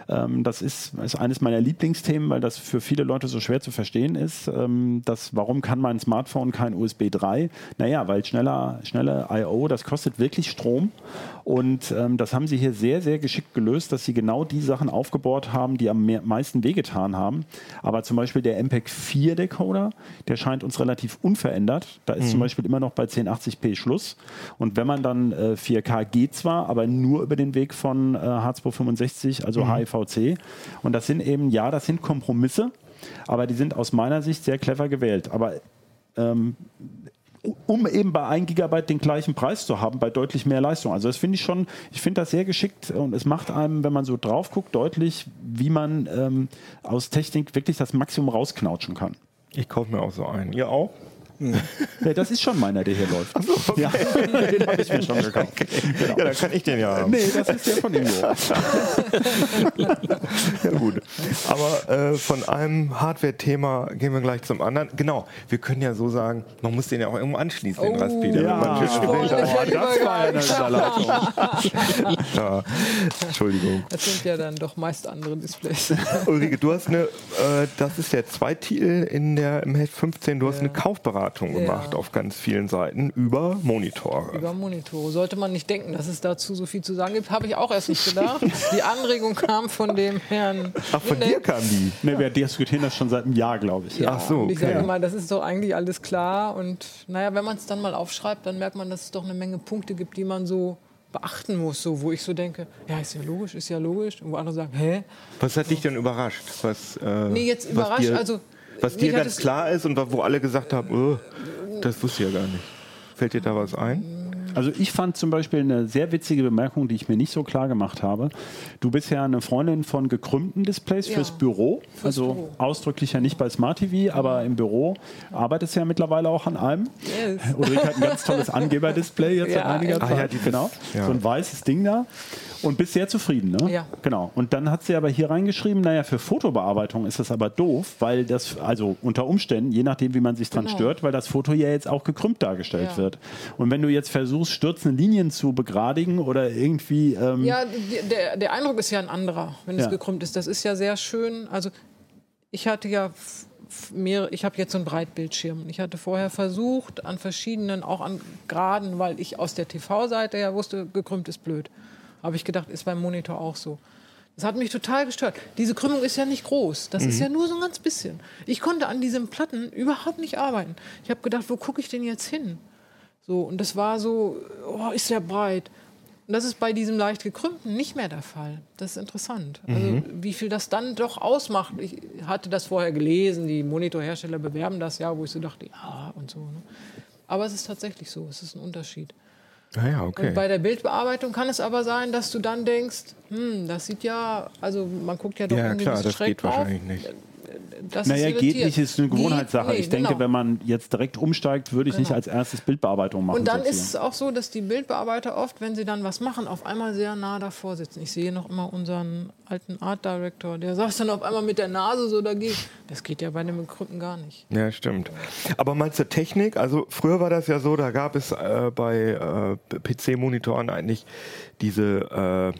ähm, das ist, ist eines meiner Lieblingsthemen, weil das für viele Leute so schwer zu verstehen ist. Ähm, das, warum kann mein Smartphone kein USB 3? Naja, weil schneller, schneller I.O., das kostet wirklich Strom. Und ähm, das haben sie hier sehr, sehr geschickt gelöst, dass sie genau die Sachen aufgebohrt haben, die am meisten wehgetan haben. Aber zum Beispiel der MPEG 4 Decoder, der scheint uns relativ unverändert. Da ist zum Beispiel immer noch bei 1080p Schluss. Und wenn man dann äh, 4K geht zwar, aber nur über den Weg von äh, H265, also HIVC. Und das sind eben, ja, das sind Kompromisse, aber die sind aus meiner Sicht sehr clever gewählt. Aber ähm, um eben bei 1 Gigabyte den gleichen Preis zu haben, bei deutlich mehr Leistung. Also das finde ich schon, ich finde das sehr geschickt und es macht einem, wenn man so drauf guckt, deutlich, wie man ähm, aus Technik wirklich das Maximum rausknautschen kann. Ich kaufe mir auch so einen. Ihr auch? Ja, das ist schon meiner, der hier läuft. ja, (laughs) den habe ich mir schon gekauft. (laughs) Genau. Ja, dann kann ich den ja haben. Nee, das ist der von Ingo. (laughs) Ja, gut. Aber äh, von einem Hardware-Thema gehen wir gleich zum anderen. Genau, wir können ja so sagen, man muss den ja auch irgendwo anschließen, den Oh. Raspi. damit Ja. man Oh, hat. das war ja eine Überleitung. Ja, Entschuldigung. Das sind ja dann doch meist andere Displays. Ulrike, du hast eine, äh, das ist der Zweititel in der, im Heft 15, du hast eine Kaufberatung gemacht auf ganz vielen Seiten über Monitore. Über Monitore. Sollte man nicht denken, dass es dazu so viel zu sagen gibt, habe ich auch erst nicht gedacht. (laughs) Die Anregung kam von dem Herrn. Ach, von dir kam die. Nee, wir diskutieren das schon seit einem Jahr, glaube ich. Ja, Ach so, und ich okay. sage mal, das ist doch eigentlich alles klar. Und naja, wenn man es dann mal aufschreibt, dann merkt man, dass es doch eine Menge Punkte gibt, die man so beachten muss, so, wo ich so denke, ja, ist ja logisch, ist ja logisch. Und wo andere sagen, hä? Was hat dich denn überrascht? Was, äh, Nee, jetzt überrascht, also, Was dir ganz klar ist und wo alle gesagt haben, oh, das wusste ich ja gar nicht. Fällt dir da was ein? Also ich fand zum Beispiel eine sehr witzige Bemerkung, die ich mir nicht so klar gemacht habe. Du bist ja eine Freundin von gekrümmten Displays Ja, fürs Büro. also Büro. ausdrücklich ja nicht bei Smart TV, aber im Büro arbeitest du ja mittlerweile auch an einem. Yes. Ulrike hat ein ganz tolles (laughs) Angeberdisplay jetzt Ja, seit einiger. Zeit. Ah ja, dieses- genau. ja. So ein weißes Ding da. Und bist sehr zufrieden, ne? Ja. Genau. Und dann hat sie aber hier reingeschrieben, naja, für Fotobearbeitung ist das aber doof, weil das, also unter Umständen, je nachdem, wie man sich dran Genau. stört, weil das Foto ja jetzt auch gekrümmt dargestellt Ja. wird. Und wenn du jetzt versuchst, stürzende Linien zu begradigen oder irgendwie. Ähm, Ja, der, der Eindruck ist ja ein anderer, wenn es Ja. gekrümmt ist. Das ist ja sehr schön. Also ich hatte ja mehrere, ich habe jetzt so einen Breitbildschirm. Ich hatte vorher versucht, an verschiedenen, auch an Graden, weil ich aus der TV-Seite ja wusste, gekrümmt ist blöd. Habe ich gedacht, ist beim Monitor auch so. Das hat mich total gestört. Diese Krümmung ist ja nicht groß. Das ist ja nur so ein ganz bisschen. Ich konnte an diesen Platten überhaupt nicht arbeiten. Ich habe gedacht, wo gucke ich denn jetzt hin? So, und das war so, oh, ist ja breit. Und das ist bei diesem leicht gekrümmten nicht mehr der Fall. Das ist interessant. Also, wie viel das dann doch ausmacht. Ich hatte das vorher gelesen, die Monitorhersteller bewerben das ja, wo ich so dachte, ja und so. Ne? Aber es ist tatsächlich so, es ist ein Unterschied. Ah ja, okay. Und bei der Bildbearbeitung kann es aber sein, dass du dann denkst, hm, das sieht ja, also man guckt ja doch ja, irgendwie klar, ein bisschen das schräg geht drauf. wahrscheinlich nicht. Das Naja, ist geht nicht, ist eine Gewohnheitssache. Nee, ich denke, genau. wenn man jetzt direkt umsteigt, würde ich nicht Genau. als erstes Bildbearbeitung machen. Und dann sozusagen. ist es auch so, dass die Bildbearbeiter oft, wenn sie dann was machen, auf einmal sehr nah davor sitzen. Ich sehe noch immer unseren alten Art Director, der saß dann auf einmal mit der Nase so dagegen. Das geht ja bei einem Gekrümmten gar nicht. Ja, stimmt. Aber mal zur Technik. Also früher war das ja so, da gab es äh, bei äh, PC-Monitoren eigentlich diese äh,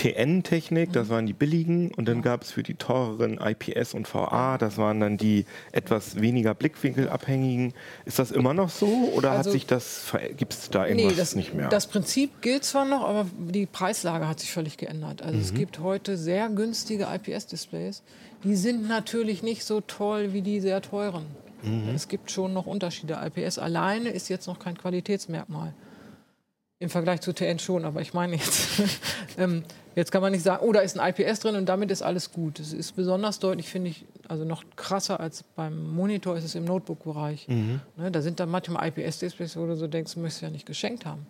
TN-Technik, das waren die billigen. Und dann gab es für die teureren IPS und VA, das waren dann die etwas weniger blickwinkelabhängigen. Ist das immer noch so oder hat Also- sich das, gibt es da irgendwas das, nicht mehr? das Prinzip gilt zwar noch, aber die Preislage hat sich völlig geändert. Also Mhm. es gibt heute sehr günstige IPS-Displays. Die sind natürlich nicht so toll wie die sehr teuren. Mhm. Es gibt schon noch Unterschiede. IPS alleine ist jetzt noch kein Qualitätsmerkmal. Im Vergleich zu TN schon, aber ich meine jetzt, (laughs) ähm, jetzt kann man nicht sagen, oh, da ist ein IPS drin und damit ist alles gut. Es ist besonders deutlich, finde ich, also noch krasser als beim Monitor ist es im Notebook-Bereich. Mhm. Ne, da sind dann manchmal IPS-Displays, wo du so denkst, du möchtest ja nicht geschenkt haben.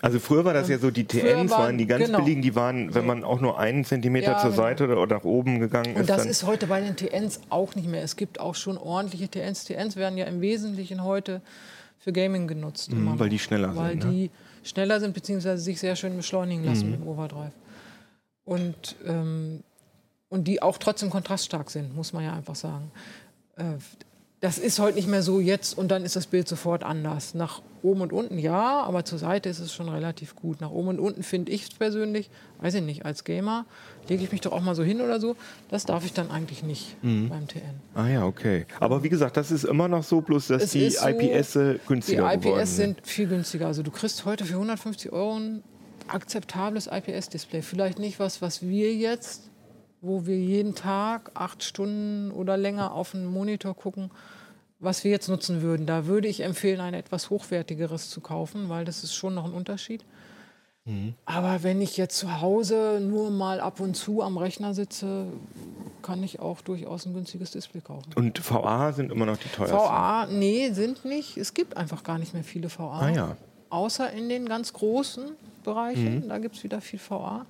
Also früher war das ja so, die TNs waren- waren die ganz genau. billigen, die waren, wenn man auch nur einen Zentimeter Ja, zur genau. Seite oder, oder nach oben gegangen Und ist, das dann ist heute bei den TNs auch nicht mehr. Es gibt auch schon ordentliche TNs. TNs werden ja im Wesentlichen heute für Gaming genutzt. immer Mhm, weil die schneller Weil sind, ne? die schneller sind, beziehungsweise sich sehr schön beschleunigen lassen Mhm. mit dem Overdrive. Und, ähm, und die auch trotzdem kontraststark sind, muss man ja einfach sagen. Äh, das ist heute nicht mehr so jetzt und dann ist das Bild sofort anders. Nach oben und unten ja, aber zur Seite ist es schon relativ gut. Nach oben und unten finde ich es persönlich, weiß ich nicht, als Gamer lege ich mich doch auch mal so hin oder so. Das darf ich dann eigentlich nicht Mhm. beim TN. Ah ja, okay. Aber wie gesagt, das ist immer noch so, bloß dass Es die so, IPS Die günstiger geworden IPS sind viel günstiger. Also du kriegst heute für 150 Euro ein akzeptables IPS-Display. Vielleicht nicht was, was wir jetzt, wo wir jeden Tag acht Stunden oder länger auf einen Monitor gucken, was wir jetzt nutzen würden. Da würde ich empfehlen, ein etwas hochwertigeres zu kaufen, weil das ist schon noch ein Unterschied. Mhm. Aber wenn ich jetzt zu Hause nur mal ab und zu am Rechner sitze, kann ich auch durchaus ein günstiges Display kaufen. Und VA sind immer noch die teuersten. VA, nee, sind nicht. Es gibt einfach gar nicht mehr viele VA. Ah ja. Außer in den ganz großen Bereichen, da gibt es wieder viel VA.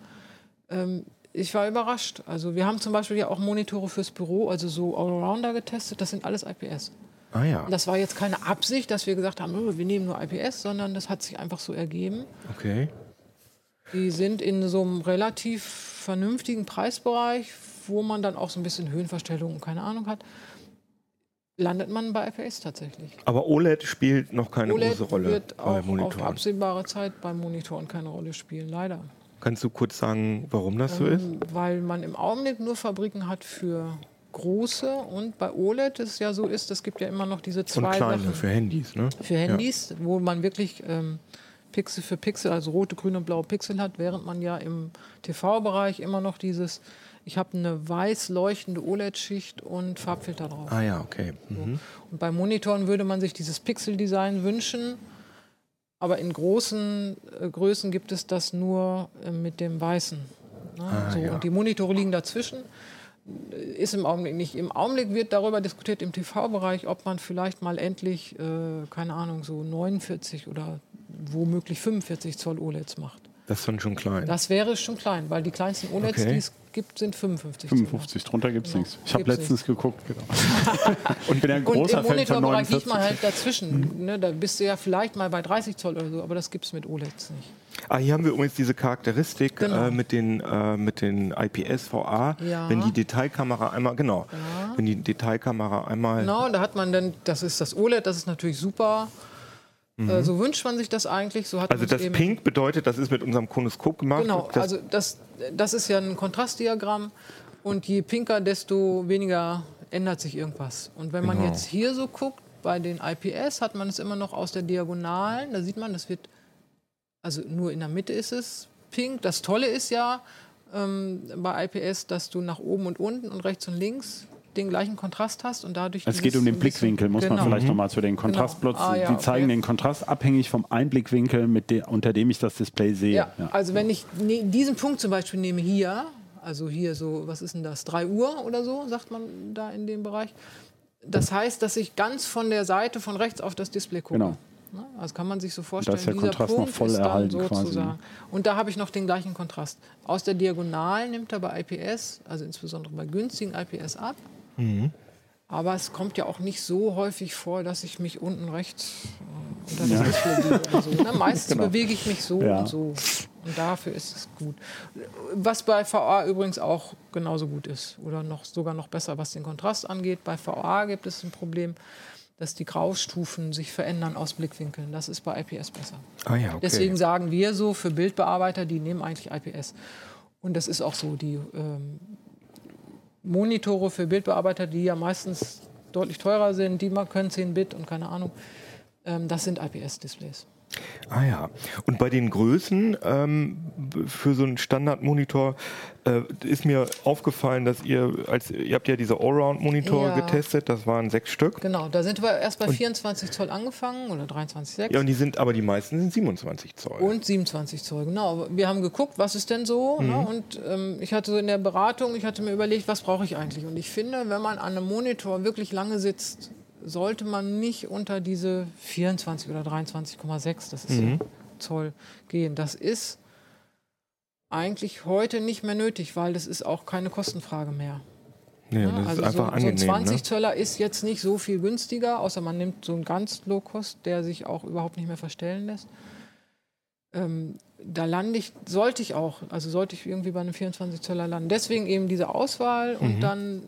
Ähm, ich war überrascht. Also wir haben zum Beispiel ja auch Monitore fürs Büro, also so Allrounder getestet. Das sind alles IPS. Ah ja. Das war jetzt keine Absicht, dass wir gesagt haben, oh, wir nehmen nur IPS, sondern das hat sich einfach so ergeben. Okay. Die sind in so einem relativ vernünftigen Preisbereich, wo man dann auch so ein bisschen Höhenverstellung und keine Ahnung hat. Landet man bei IPS tatsächlich. Aber OLED spielt noch keine OLED große Rolle wird bei auch auf absehbare Zeit beim Monitoren keine Rolle spielen, leider. Kannst du kurz sagen, warum das so ist? Ähm, Weil man im Augenblick nur Fabriken hat für große und bei OLED es ja so ist, es gibt ja immer noch diese Und zwei kleine Sachen für Handys, ne? für Handys, wo man wirklich ähm, Pixel für Pixel, also rote, grüne und blaue Pixel hat, während man ja im TV-Bereich immer noch dieses, ich habe eine weiß leuchtende OLED-Schicht und Farbfilter drauf. Ah ja, okay. Mhm. Und bei Monitoren würde man sich dieses Pixel-Design wünschen, aber in großen äh, Größen gibt es das nur äh, mit dem Weißen. Ne? so, ja. Und die Monitore liegen dazwischen. Äh, Ist im Augenblick nicht. Im Augenblick wird darüber diskutiert im TV-Bereich, ob man vielleicht mal endlich, äh, keine Ahnung, so 49 oder womöglich 45 Zoll OLEDs macht. Das ist dann schon klein. Das wäre schon klein, weil die kleinsten OLEDs, Okay. die es gibt, sind 55 Zoll. 55, drunter gibt es Genau. nichts. Ich habe letztens geguckt, genau. (laughs) und bin ein Und großer im Fan von Monitorbereich 49. liegt man halt dazwischen. Ne, da bist du ja vielleicht mal bei 30 Zoll oder so, aber das gibt es mit OLEDs nicht. Ah, hier haben wir übrigens diese Charakteristik Genau. äh, mit, den, äh, mit den IPS VA. Ja. Wenn die Detailkamera einmal, genau, wenn die Detailkamera einmal, Genau, da hat man dann, das ist das OLED, das ist natürlich super. Äh, so wünscht man sich das eigentlich. So hat Also das Pink bedeutet, das ist mit unserem Konoskop gemacht. Genau, das, also das, das ist ja ein Kontrastdiagramm und je pinker, desto weniger ändert sich irgendwas. Und wenn man Genau. jetzt hier so guckt, bei den IPS hat man es immer noch aus der Diagonalen, da sieht man, das wird, also nur in der Mitte ist es pink. Das Tolle ist ja ähm, bei IPS, dass du nach oben und unten und rechts und links den gleichen Kontrast hast und dadurch Es geht um den Blickwinkel, muss man Genau. vielleicht nochmal zu den Kontrastplots. Ah, ja, die zeigen okay. den Kontrast abhängig vom Einblickwinkel, mit de, unter dem ich das Display sehe. Ja, Ja. also wenn ich ne, diesen Punkt zum Beispiel nehme hier, also hier so, was ist denn das, 3 Uhr oder so, sagt man da in dem Bereich. Das heißt, dass ich ganz von der Seite von rechts auf das Display gucke. Genau. Ne? Also kann man sich so vorstellen, ist der dieser Kontrast noch Punkt voll ist dann erhalten quasi, sozusagen. ne? Und da habe ich noch den gleichen Kontrast. Aus der Diagonalen nimmt er bei IPS, also insbesondere bei günstigen IPS ab. Aber es kommt ja auch nicht so häufig vor, dass ich mich unten rechts äh, unter lege oder so. Ne? (laughs) Meistens bewege ich mich so Genau. Ja. und so. Und dafür ist es gut. Was bei VA übrigens auch genauso gut ist. Oder noch, sogar noch besser, was den Kontrast angeht. Bei VA gibt es ein Problem, dass die Graustufen sich verändern aus Blickwinkeln. Das ist bei IPS besser. ah ja, okay. Deswegen sagen wir so für Bildbearbeiter, die nehmen eigentlich IPS. Und das ist auch so. Die ähm, Monitore für Bildbearbeiter, die ja meistens deutlich teurer sind, die man können 10 Bit und keine Ahnung, ähm, das sind IPS-Displays. Ah ja. Und bei den Größen ähm, für so einen Standardmonitor äh, ist mir aufgefallen, dass ihr, als ihr habt ja diese Allround-Monitore Ja. getestet, das waren sechs Stück. Genau, da sind wir erst bei 24 Zoll angefangen oder 23,6. Ja, und die sind, aber die meisten sind 27 Zoll. Und 27 Zoll, genau. Wir haben geguckt, was ist denn so? Ne? Und ähm, ich hatte so in der Beratung, ich hatte mir überlegt, was brauche ich eigentlich? Und ich finde, wenn man an einem Monitor wirklich lange sitzt, sollte man nicht unter diese 24 oder 23,6, das ist ja Zoll, gehen. Das ist eigentlich heute nicht mehr nötig, weil das ist auch keine Kostenfrage mehr. nee, Ne? das also so, angenehm. so ein 20 ne? Zöller ist jetzt nicht so viel günstiger, außer man nimmt so einen ganz Low-Cost, der sich auch überhaupt nicht mehr verstellen lässt. Ähm, da lande ich, sollte ich auch, also sollte ich irgendwie bei einem 24 Zöller landen. Deswegen eben diese Auswahl und dann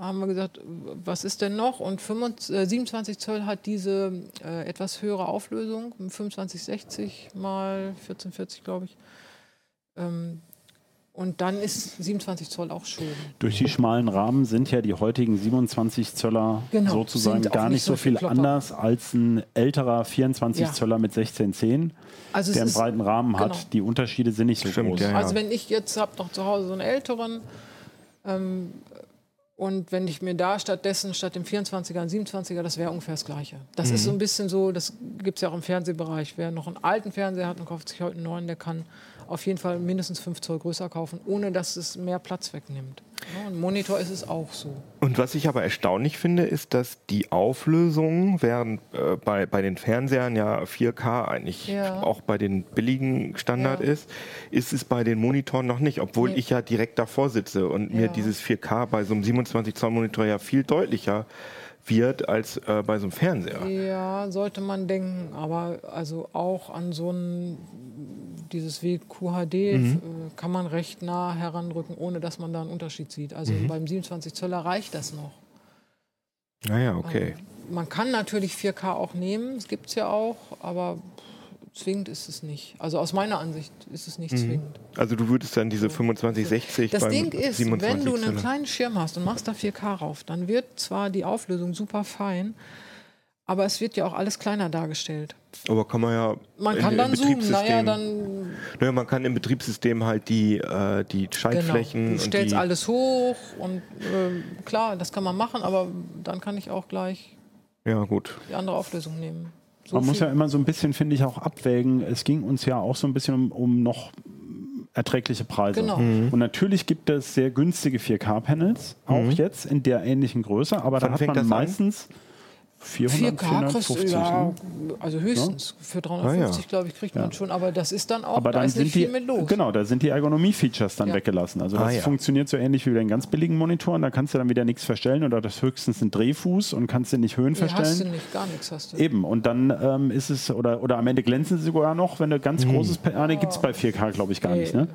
haben wir gesagt, was ist denn noch? Und 25, äh, 27 Zoll hat diese äh, etwas höhere Auflösung, 2560 mal 1440, glaube ich. Ähm, und dann ist 27 Zoll auch schön. Durch die schmalen Rahmen sind ja die heutigen 27 Zöller Genau, sozusagen gar nicht so viel viel Klopper. anders als ein älterer 24 Ja. Zöller mit 1610, Also der einen breiten Rahmen genau. hat. Die Unterschiede sind nicht so Stimmt, groß. ja, ja. Also wenn ich jetzt habe noch zu Hause so einen älteren ähm, und wenn ich mir da stattdessen statt dem 24er einen 27er, das wäre ungefähr das Gleiche. Das ist so ein bisschen so, das gibt es ja auch im Fernsehbereich. Wer noch einen alten Fernseher hat und kauft sich heute einen neuen, der kann auf jeden Fall mindestens 5 Zoll größer kaufen, ohne dass es mehr Platz wegnimmt. Ja, und Monitor ist es auch so. Und was ich aber erstaunlich finde, ist, dass die Auflösung, während äh, bei, bei den Fernsehern ja 4K eigentlich Ja. auch bei den billigen Standard Ja. ist, ist es bei den Monitoren noch nicht, obwohl Nee. ich ja direkt davor sitze und mir dieses 4K bei so einem 27 Zoll Monitor ja viel deutlicher wird als äh, bei so einem Fernseher. Ja, sollte man denken, aber also auch an so ein dieses WQHD äh, kann man recht nah heranrücken, ohne dass man da einen Unterschied sieht. Also beim 27 Zöller reicht das noch. Naja, okay. Man kann natürlich 4K auch nehmen, das gibt es ja auch, aber zwingend ist es nicht. Also aus meiner Ansicht ist es nicht zwingend. Also du würdest dann diese 25, 60 Das Ding ist, 27 wenn du einen kleinen Schirm hast und machst da 4K rauf, dann wird zwar die Auflösung super fein, aber es wird ja auch alles kleiner dargestellt. Aber kann man ja Man in- kann im dann zoomen, naja, dann Naja, man kann im Betriebssystem halt die, äh, die Schaltflächen Genau. Du stellst alles hoch und ähm, klar, das kann man machen, aber dann kann ich auch gleich Ja, gut. die andere Auflösung nehmen. So Man muss ja immer so ein bisschen, finde ich, auch abwägen. Es ging uns ja auch so ein bisschen um, um noch erträgliche Preise. Genau. Und natürlich gibt es sehr günstige 4K-Panels, auch jetzt in der ähnlichen Größe, aber Wann da hat fängt man das an? Meistens 400, 4K kriegst du, 450. ja, ne? also höchstens für 350, Ah, ja. glaube ich, kriegt man schon, aber das ist dann auch, Aber da dann ist nicht die, viel mit los. genau, da sind die Ergonomie-Features dann Ja. weggelassen. Also Ah, das ja. funktioniert so ähnlich wie bei den ganz billigen Monitoren. Da kannst du dann wieder nichts verstellen oder das höchstens ein Drehfuß und kannst den nicht Höhen Nee, hast du verstellen. nicht, gar nichts hast du. Eben, und dann ähm, ist es, oder, oder am Ende glänzen sie sogar noch, wenn du ganz großes, Pa- ah, nee, gibt es bei 4K, glaube ich, gar Nee, nicht. Ne?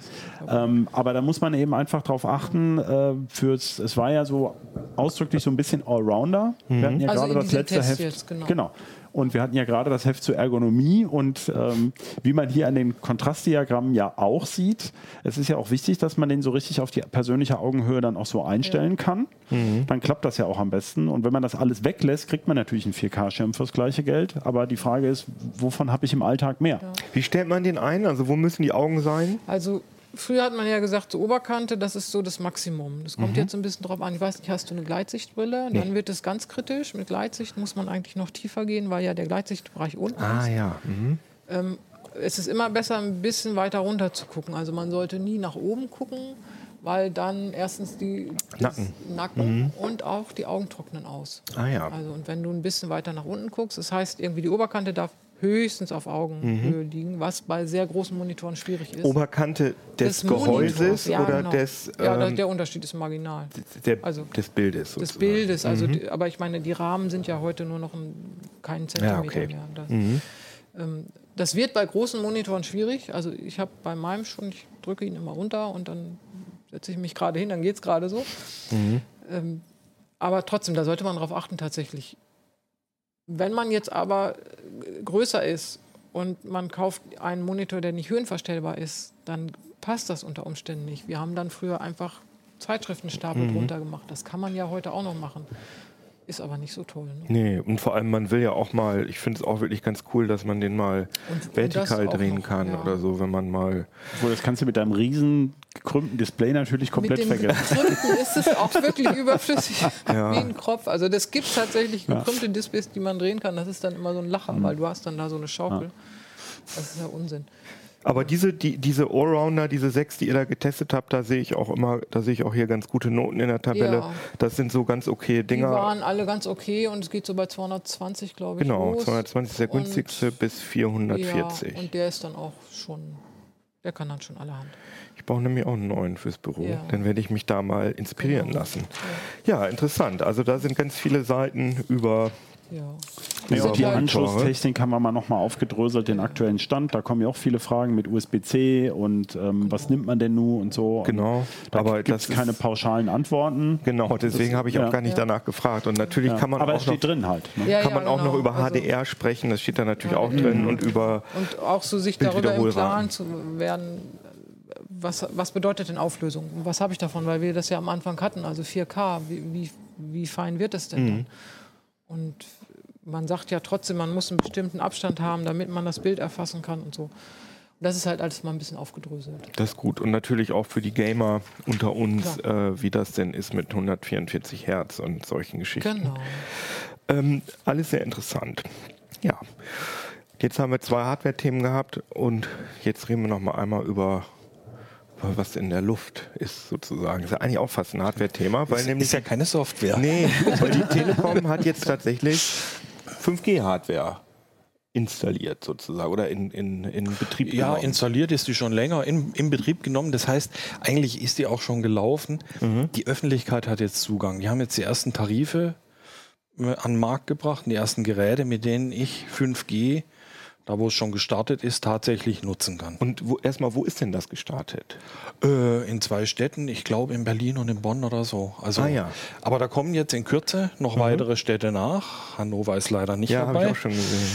Ähm, aber da muss man eben einfach drauf achten, äh, fürs, es war ja so ausdrücklich so ein bisschen Allrounder. Wir hatten ja Also gerade das letzte Test jetzt, genau. genau. Und wir hatten ja gerade das Heft zur Ergonomie und ähm, wie man hier an den Kontrastdiagrammen ja auch sieht, es ist ja auch wichtig, dass man den so richtig auf die persönliche Augenhöhe dann auch so einstellen kann. Dann klappt das ja auch am besten. Und wenn man das alles weglässt, kriegt man natürlich einen 4K-Schirm fürs gleiche Geld. Aber die Frage ist, wovon habe ich im Alltag mehr? Wie stellt man den ein? Also wo müssen die Augen sein? Also früher hat man ja gesagt, so Oberkante, das ist so das Maximum. Das kommt jetzt ein bisschen drauf an. Ich weiß nicht, hast du eine Gleitsichtbrille? Dann wird es ganz kritisch. Mit Gleitsicht muss man eigentlich noch tiefer gehen, weil ja der Gleitsichtbereich unten Ah ist. ja. Mhm. Ähm, es ist immer besser, ein bisschen weiter runter zu gucken. Also man sollte nie nach oben gucken, weil dann erstens die Nacken. Nacken und auch die Augen trocknen aus. Ah ja. Also und wenn du ein bisschen weiter nach unten guckst, das heißt irgendwie die Oberkante darf höchstens auf Augenhöhe liegen, was bei sehr großen Monitoren schwierig ist. Oberkante des, Monitors. Gehäuses Ja, oder genau. des, ja, ähm, der Unterschied ist marginal. der, also des Bildes. Des sozusagen. Bildes, also die, aber ich meine, die Rahmen sind ja heute nur noch ein, keinen Zentimeter okay. mehr. Das, ähm, das wird bei großen Monitoren schwierig. Also ich habe bei meinem schon, ich drücke ihn immer runter und dann setze ich mich gerade hin, dann geht es gerade so. Ähm, aber trotzdem, da sollte man darauf achten tatsächlich. Wenn man jetzt aber äh, größer ist und man kauft einen Monitor, der nicht höhenverstellbar ist, dann passt das unter Umständen nicht. Wir haben dann früher einfach Zeitschriftenstapel drunter gemacht. Das kann man ja heute auch noch machen. Ist aber nicht so toll. Ne? Nee, und vor allem, man will ja auch mal, ich finde es auch wirklich ganz cool, dass man den mal Und- und vertikal auch drehen noch, kann ja. oder so, wenn man mal. Obwohl, das kannst du mit deinem riesen gekrümmten Display natürlich komplett Mit dem vergessen. gekrümmten ist es auch wirklich (laughs) überflüssig (laughs) wie ein Kropf. Also das gibt tatsächlich gekrümmte Displays, die man drehen kann. Das ist dann immer so ein Lacher, weil du hast dann da so eine Schaukel. Das ist ja Unsinn. Aber diese, die, diese Allrounder, diese sechs, die ihr da getestet habt, da sehe ich auch immer, da sehe ich auch hier ganz gute Noten in der Tabelle. Ja. Das sind so ganz okay Die Dinger. waren alle ganz okay und es geht so bei 220, glaube ich. Genau, los. 220 ist der Und- günstigste bis 440. Ja, und der ist dann auch schon, der kann dann schon allerhand. Ich brauche nämlich auch einen neuen fürs Büro. Ja. Dann werde ich mich da mal inspirieren Genau. lassen. Ja, interessant. Also da sind ganz viele Seiten über. Ja. Und die. Anschlusstechnik haben wir mal nochmal aufgedröselt, den aktuellen Stand. Da kommen ja auch viele Fragen mit USB-C und ähm, was nimmt man denn nun und so. Genau, Und da aber gibt es keine pauschalen Antworten. Genau, deswegen habe ich ja. auch gar nicht Ja. danach gefragt. Und natürlich Ja. kann man Aber auch es noch, steht drin halt. Ne? Ja, kann ja, man auch noch genau. über Also- HDR sprechen. Das steht da natürlich Mhm. auch drin. Und über Und auch so sich darüber im. Klaren zu werden, was, was bedeutet denn Auflösung? Was habe ich davon? Weil wir das ja am Anfang hatten, also 4K, wie, wie, wie fein wird das denn Mhm. dann? Und man sagt ja trotzdem, man muss einen bestimmten Abstand haben, damit man das Bild erfassen kann und so. Und das ist halt alles mal ein bisschen aufgedröselt. das ist gut. Und natürlich auch für die Gamer unter uns, äh, wie das denn ist mit 144 Hertz und solchen Geschichten. Genau. Ähm, alles sehr interessant. Ja. Jetzt haben wir zwei Hardware-Themen gehabt und jetzt reden wir noch mal einmal über über was in der Luft ist sozusagen. Das ist ja eigentlich auch fast ein Hardware-Thema, weil Ist, nämlich ist ja keine Software. Nee, (laughs) weil die Telekom hat jetzt tatsächlich 5G-Hardware installiert sozusagen oder in, in, in Betrieb Ja, genommen. installiert ist die schon länger in, in Betrieb genommen. Das heißt, eigentlich ist die auch schon gelaufen. Die Öffentlichkeit hat jetzt Zugang. Die haben jetzt die ersten Tarife äh, an den Markt gebracht, die ersten Geräte, mit denen ich 5G, da wo es schon gestartet ist, tatsächlich nutzen kann. Und wo, erstmal, wo ist denn das gestartet? Äh, in zwei Städten, ich glaube in Berlin und in Bonn oder so. Also, Ah, ja. Aber da kommen jetzt in Kürze noch weitere Städte nach. Hannover ist leider nicht Ja, habe dabei. ich auch schon gesehen.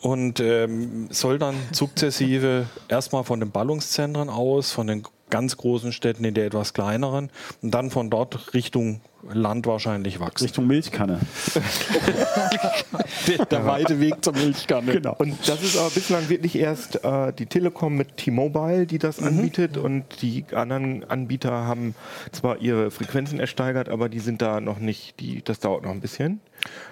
Und ähm, soll dann sukzessive erstmal von den Ballungszentren aus, von den ganz großen Städten in der etwas kleineren und dann von dort Richtung Land wahrscheinlich wachsen. Richtung Milchkanne. der, der weite Weg zur Milchkanne. Genau. Und das ist aber bislang wirklich erst äh, die Telekom mit T-Mobile, die das anbietet. Und die anderen Anbieter haben zwar ihre Frequenzen ersteigert, aber die sind da noch nicht, die, das dauert noch ein bisschen.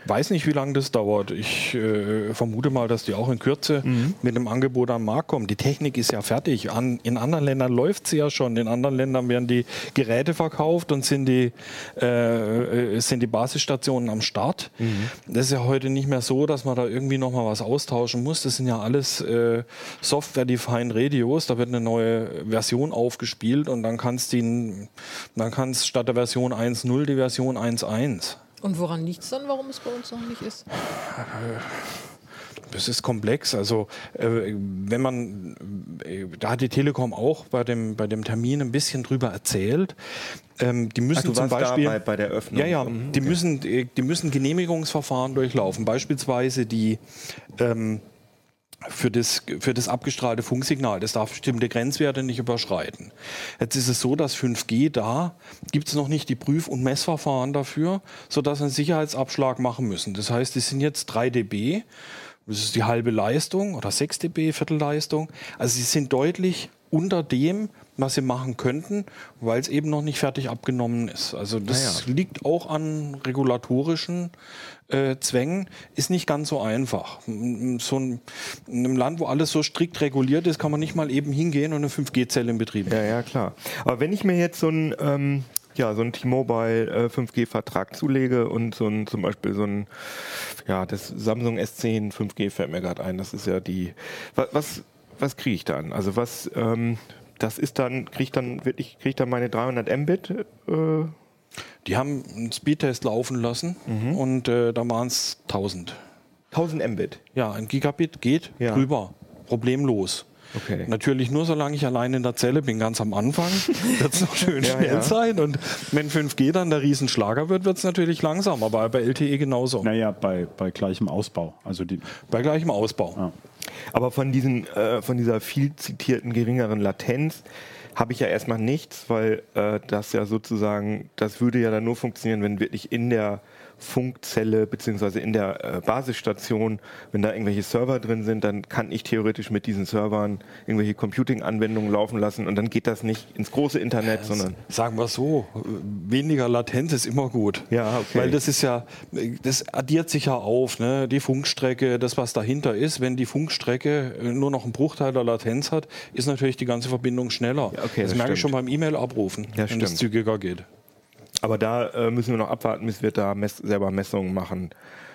Weiß nicht, wie lange das dauert. Ich äh, vermute mal, dass die auch in Kürze mit dem Angebot am Markt kommen. Die Technik ist ja fertig. An, in anderen Ländern läuft sie ja schon. In anderen Ländern werden die Geräte verkauft und sind die, äh, sind die Basisstationen am Start. Das ist ja heute nicht mehr so, dass man da irgendwie nochmal was austauschen muss. Das sind ja alles äh, Software-Defined Radios. Da wird eine neue Version aufgespielt und dann kannst du dann kannst statt der Version 1.0 die Version 1.1. Und woran liegt es dann, warum es bei uns noch nicht ist? Das ist komplex. Also äh, wenn man, äh, da hat die Telekom auch bei dem, bei dem Termin ein bisschen drüber erzählt. Ähm, die müssen Ach, du zum warst Beispiel bei, bei der Öffnung. ja, ja, Mhm, die, okay. müssen, äh, die müssen Genehmigungsverfahren durchlaufen. Beispielsweise die ähm, für das, für das abgestrahlte Funksignal. Das darf bestimmte Grenzwerte nicht überschreiten. Jetzt ist es so, dass 5G da gibt es noch nicht die Prüf- und Messverfahren dafür, sodass wir einen Sicherheitsabschlag machen müssen. Das heißt, es sind jetzt 3 dB. Das ist die halbe Leistung oder 6 dB, Viertelleistung. Also sie sind deutlich unter dem, was sie machen könnten, weil es eben noch nicht fertig abgenommen ist. Also das Ah liegt auch an regulatorischen äh, Zwängen, ist nicht ganz so einfach. So ein, in einem Land, wo alles so strikt reguliert ist, kann man nicht mal eben hingehen und eine 5G-Zelle in Betrieb Ja, nehmen. ja, klar. Aber wenn ich mir jetzt so ein, ähm, ja, so ein T-Mobile äh, 5G-Vertrag zulege und so ein, zum Beispiel so ein, ja, das Samsung S10 5G fällt mir gerade ein, das ist ja die, was, was, was kriege ich dann? Also was, ähm, das ist dann, kriege ich dann wirklich, kriege ich dann meine 300 Mbit? Äh, Die haben einen Speedtest laufen lassen Mhm. und äh, da waren es 1000. 1000 Mbit. Ja, ein Gigabit geht Ja. drüber, problemlos. Okay. Natürlich nur, solange ich allein in der Zelle bin, ganz am Anfang, (laughs) wird es noch schön Ja, schnell ja. sein. Und wenn 5G dann der Riesenschlager wird, wird es natürlich langsam, aber bei LTE genauso. Naja, bei, bei gleichem Ausbau. Also die, Bei gleichem Ausbau. Ja. Aber von, diesen, äh, von dieser viel zitierten geringeren Latenz habe ich ja erstmal nichts, weil äh, das ja sozusagen, das würde ja dann nur funktionieren, wenn wirklich in der Funkzelle beziehungsweise in der äh, Basisstation, wenn da irgendwelche Server drin sind, dann kann ich theoretisch mit diesen Servern irgendwelche Computing-Anwendungen laufen lassen und dann geht das nicht ins große Internet, sondern Sagen wir so, weniger Latenz ist immer gut. Ja, okay. Weil das ist ja, das addiert sich ja auf, ne? die Funkstrecke, das was dahinter ist. Wenn die Funkstrecke äh, nur noch einen Bruchteil der Latenz hat, ist natürlich die ganze Verbindung schneller. Ja, okay, das, das merke ich schon beim E-Mail-Abrufen, Ja, wenn das stimmt. zügiger geht. Aber da äh, müssen wir noch abwarten, bis wir da mess selber Messungen machen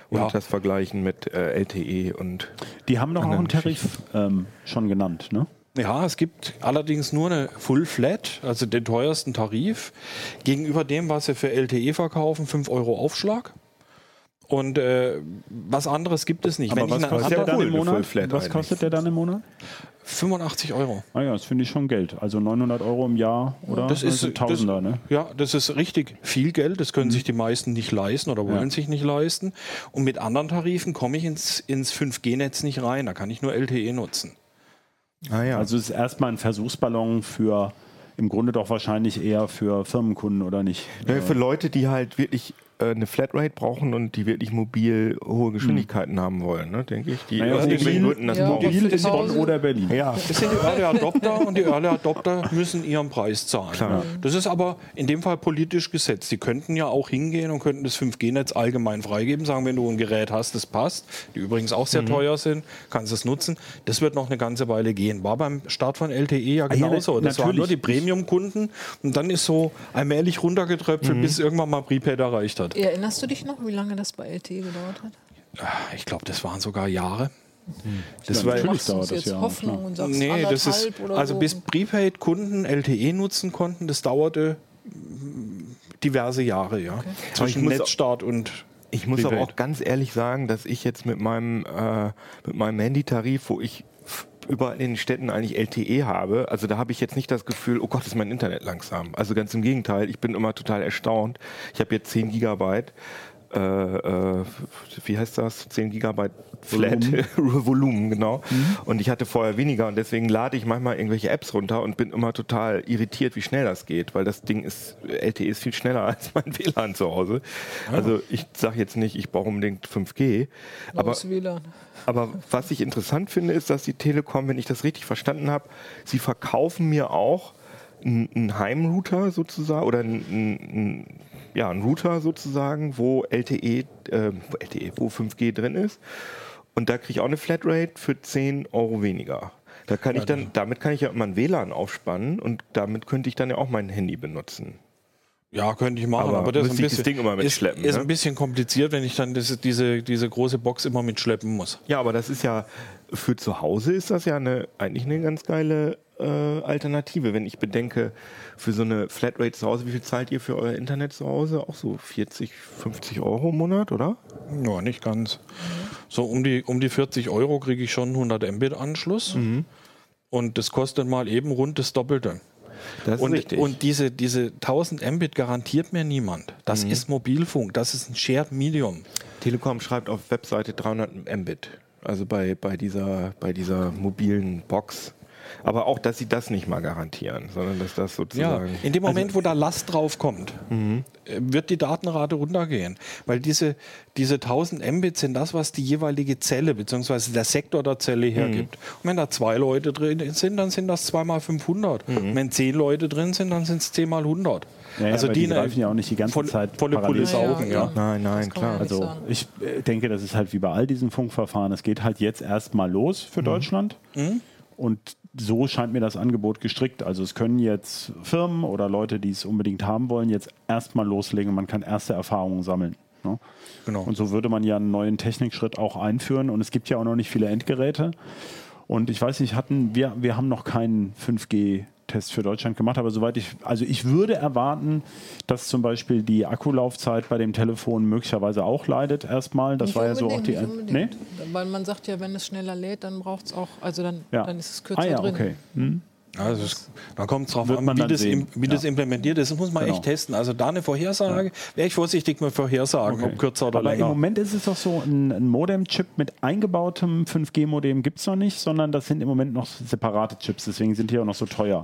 und Ja. das vergleichen mit äh, LTE und die haben doch auch Anderen einen Tarif ähm, schon genannt, ne? Ja, es gibt allerdings nur eine Full Flat, also den teuersten Tarif, gegenüber dem, was sie für LTE verkaufen, 5 Euro Aufschlag. Und äh, was anderes gibt es nicht. Aber Wenn ich was kostet der dann im Monat? Was eigentlich. kostet der dann im Monat? 85 Euro. Ah ja, das finde ich schon Geld. Also 900 Euro im Jahr, oder? Das ist also Tausender, das, ne? Ja, das ist richtig viel Geld. Das können sich die meisten nicht leisten oder wollen Ja. sich nicht leisten. Und mit anderen Tarifen komme ich ins, ins 5G-Netz nicht rein. Da kann ich nur LTE nutzen. ah ja. Also es ist erstmal ein Versuchsballon für im Grunde doch wahrscheinlich eher für Firmenkunden, oder nicht? Ja, für Leute, die halt wirklich eine Flatrate brauchen und die wirklich mobil hohe Geschwindigkeiten haben wollen, ne, denke ich. Die Naja, aus irgendwelchen Gründen das Ja, brauchen. Mobil ist Bonn oder Berlin. Ja, Das sind die Early Adopter und die Early Adopter (laughs) müssen ihren Preis zahlen. Klar. Das ist aber in dem Fall politisch gesetzt. Die könnten ja auch hingehen und könnten das 5G-Netz allgemein freigeben, sagen, wenn du ein Gerät hast, das passt, die übrigens auch Mhm. sehr teuer sind, kannst du es nutzen. Das wird noch eine ganze Weile gehen. War beim Start von LTE ja Ah ja, genauso. das waren nur die Premium-Kunden und dann ist so allmählich runtergetröpfelt, Mhm. bis irgendwann mal Prepaid erreicht hat. Erinnerst du dich noch, wie lange das bei LTE gedauert hat? Ich glaube, das waren sogar Jahre. Das Ja, war, natürlich dauert das jetzt ja, Hoffnung klar. und sagst Nee, das ist, also so? bis Prepaid-Kunden LTE nutzen konnten, das dauerte mm, diverse Jahre, ja. Aber ich Zwischen muss Netzstart und ich muss aber Prepaid. auch ganz ehrlich sagen, dass ich jetzt mit meinem, äh, mit meinem Handytarif, wo ich überall in den Städten eigentlich LTE habe, also da habe ich jetzt nicht das Gefühl, oh Gott, ist mein Internet langsam. Also ganz im Gegenteil, ich bin immer total erstaunt. Ich habe jetzt 10 Gigabyte. Äh, äh, wie heißt das? 10 Gigabyte Flat Volumen, (laughs) genau. Und ich hatte vorher weniger und deswegen lade ich manchmal irgendwelche Apps runter und bin immer total irritiert, wie schnell das geht, weil das Ding ist, LTE ist viel schneller (laughs) als mein WLAN zu Hause. Also ich sage jetzt nicht, ich brauche unbedingt 5G, aber Blaues WLAN. Aber was ich interessant finde, ist, dass die Telekom, wenn ich das richtig verstanden habe, sie verkaufen mir auch einen Heimrouter sozusagen oder einen, ja, einen Router sozusagen, wo LTE, äh, wo LTE, wo 5G drin ist. Und da kriege ich auch eine Flatrate für 10 Euro weniger. Da kann ich dann, damit kann ich ja immer ein WLAN aufspannen und damit könnte ich dann ja auch mein Handy benutzen. Ja, könnte ich machen, Aber aber, das, ist ein ich das bisschen, Ding immer mitschleppen, ist, ist ne? ein bisschen kompliziert, wenn ich dann das, diese, diese große Box immer mitschleppen muss. Ja, aber das ist ja für zu Hause ist das ja eine, eigentlich eine ganz geile äh, Alternative, wenn ich bedenke, für so eine Flatrate zu Hause, wie viel zahlt ihr für euer Internet zu Hause? Auch so 40, 50 Euro im Monat, oder? Ja, nicht ganz. So um die, um die 40 Euro kriege ich schon einen 100 Mbit Anschluss. Und das kostet mal eben rund das Doppelte. Das ist Und, richtig. und diese, diese 1000 Mbit garantiert mir niemand. Das ist Mobilfunk, das ist ein Shared Medium. Telekom schreibt auf Webseite 300 Mbit, also bei, bei, dieser, bei dieser mobilen Box. Aber auch, dass sie das nicht mal garantieren, sondern dass das Ja, sozusagen. in dem Moment, wo da Last drauf kommt, äh, wird die Datenrate runtergehen. Weil diese, diese 1000 Mbit sind das, was die jeweilige Zelle bzw. der Sektor der Zelle hergibt. Und wenn da zwei Leute drin sind, dann sind das 2 mal 500. Und wenn zehn Leute drin sind, dann sind es 10 mal 100. Ja, ja, aber die greifen ja auch nicht die ganze voll, Zeit volle parallel. Pulle Ja, saugen, ja. ja. Nein, nein, klar. Also ich äh, denke, das ist halt wie bei all diesen Funkverfahren. Es geht halt jetzt erstmal los für Deutschland. Und so scheint mir das Angebot gestrickt. Also es können jetzt Firmen oder Leute, die es unbedingt haben wollen, jetzt erstmal loslegen. Man kann erste Erfahrungen sammeln. Ne? Genau. Und so würde man ja einen neuen Technikschritt auch einführen. Und es gibt ja auch noch nicht viele Endgeräte. Und ich weiß nicht, hatten wir, wir haben noch keinen 5G-Test für Deutschland gemacht, aber soweit ich, also ich würde erwarten, dass zum Beispiel die Akkulaufzeit bei dem Telefon möglicherweise auch leidet erstmal. Das Nicht war ja so auch die. Nee? Weil man sagt ja, wenn es schneller lädt, dann braucht es auch, also dann, Ja. dann ist es kürzer ah ja, drin. okay. Hm. Also es, da kommt es drauf an, wie, das, im, wie das Ja. implementiert ist. Das muss man Genau. echt testen. Also da eine Vorhersage, wäre ich vorsichtig mit Vorhersagen, Okay. ob kürzer oder Aber länger. im Moment ist es doch so, ein, ein Modem-Chip mit eingebautem 5G-Modem gibt es noch nicht, sondern das sind im Moment noch separate Chips, deswegen sind die auch noch so teuer.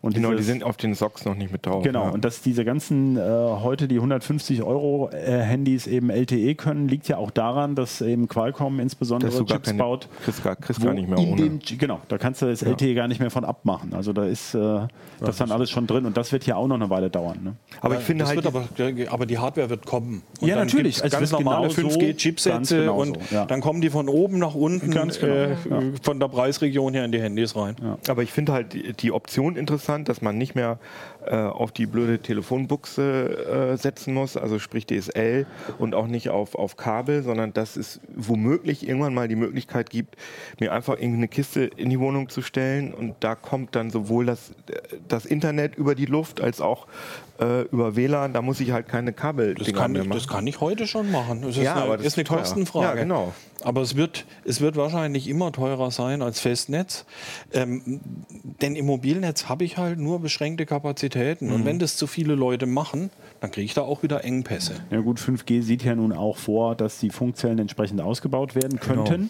Und Genau, die dieses- sind auf den Socks noch nicht mit drauf. Genau, ja. und dass diese ganzen äh, heute die 150 Euro äh, Handys eben LTE können, liegt ja auch daran, dass eben Qualcomm insbesondere Dass du gar Chips keine- baut. kriegst gar- kriegst gar nicht mehr ohne. Den, genau, da kannst du das LTE gar nicht mehr von abmachen. Also da ist äh, das dann alles schon drin und das wird ja auch noch eine Weile dauern. Ne? aber ich finde das halt, aber, aber die Hardware wird kommen. Und Ja, dann natürlich. Es ganz normale genau so- 5G-Chipsätze ganz genau und so, ja. dann kommen die von oben nach unten Ganz genau, äh, ja. von der Preisregion her in die Handys rein. Aber ich finde halt die, die Option interessant, dass man nicht mehr äh, auf die blöde Telefonbuchse äh, setzen muss, also sprich DSL und auch nicht auf, auf Kabel, sondern dass es womöglich irgendwann mal die Möglichkeit gibt, mir einfach irgendeine Kiste in die Wohnung zu stellen und da kommt dann sowohl das, das Internet über die Luft als auch äh, über WLAN, da muss ich halt keine Kabel Das kann, ich, das kann ich heute schon machen. Das ist Ja, eine, aber das ist eine. Kostenfrage. Ja, genau. Aber es wird, es wird wahrscheinlich immer teurer sein als Festnetz. Ähm, denn im Mobilnetz habe ich halt nur beschränkte Kapazitäten. Mhm. Und wenn das zu viele Leute machen, dann kriege ich da auch wieder Engpässe. Ja gut, 5G sieht ja nun auch vor, dass die Funkzellen entsprechend ausgebaut werden Genau.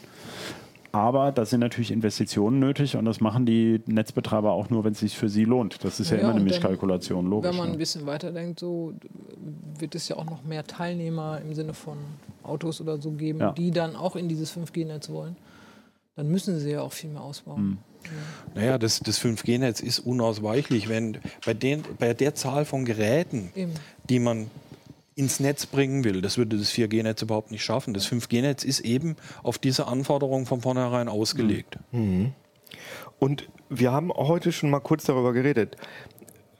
Aber da sind natürlich Investitionen nötig und das machen die Netzbetreiber auch nur, wenn es sich für sie lohnt. Das ist ja, Ja, immer eine Mischkalkulation, logisch. Wenn man ein ne? bisschen weiterdenkt, so wird es ja auch noch mehr Teilnehmer im Sinne von Autos oder so geben, Ja. die dann auch in dieses 5G-Netz wollen. Dann müssen sie ja auch viel mehr ausbauen. Naja, das, das 5G-Netz ist unausweichlich. Wenn bei, den, bei der Zahl von Geräten, Eben. die man ins Netz bringen will, das würde das 4G-Netz überhaupt nicht schaffen. Das 5G-Netz ist eben auf diese Anforderungen von vornherein ausgelegt. Und wir haben heute schon mal kurz darüber geredet.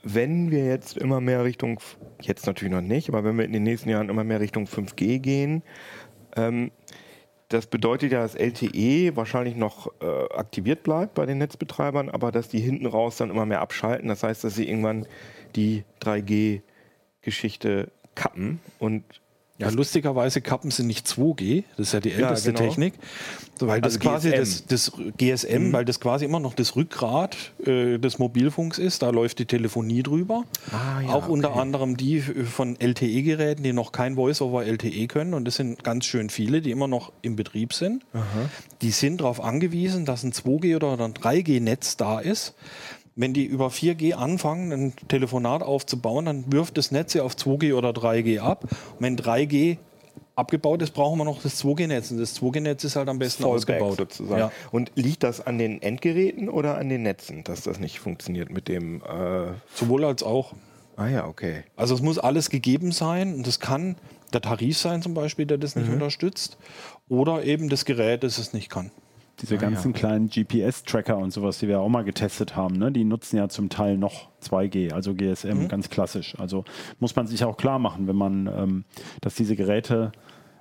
Wenn wir jetzt immer mehr Richtung, jetzt natürlich noch nicht, aber wenn wir in den nächsten Jahren immer mehr Richtung 5G gehen, ähm, das bedeutet ja, dass LTE wahrscheinlich noch äh, aktiviert bleibt bei den Netzbetreibern, aber dass die hinten raus dann immer mehr abschalten. Das heißt, dass sie irgendwann die 3G-Geschichte kappen und Ja, lustigerweise kappen sie nicht 2G, das ist ja die älteste genau. Technik, weil das Also quasi GSM. das, das GSM, weil das quasi immer noch das Rückgrat äh, des Mobilfunks ist, da läuft die Telefonie drüber. Ah, ja, Auch unter okay. anderem die äh, von LTE-Geräten, die noch kein Voice-over LTE können und das sind ganz schön viele, die immer noch im Betrieb sind. Die sind darauf angewiesen, dass ein 2G oder ein 3G-Netz da ist. Wenn die über 4G anfangen, ein Telefonat aufzubauen, dann wirft das Netz ja auf 2G oder 3G ab. Und wenn 3G abgebaut ist, brauchen wir noch das 2G-Netz. Und das 2G-Netz ist halt am besten Fallback ausgebaut. sozusagen. Ja. Und liegt das an den Endgeräten oder an den Netzen, dass das nicht funktioniert mit dem? Äh Sowohl als auch. ah ja, okay. Also es muss alles gegeben sein und das kann der Tarif sein zum Beispiel, der das nicht unterstützt, oder eben das Gerät, das es nicht kann. Diese ganzen kleinen GPS-Tracker und sowas, die wir auch mal getestet haben, ne, die nutzen ja zum Teil noch 2G, also GSM, ganz klassisch. Also muss man sich auch klar machen, wenn man, ähm, dass diese Geräte,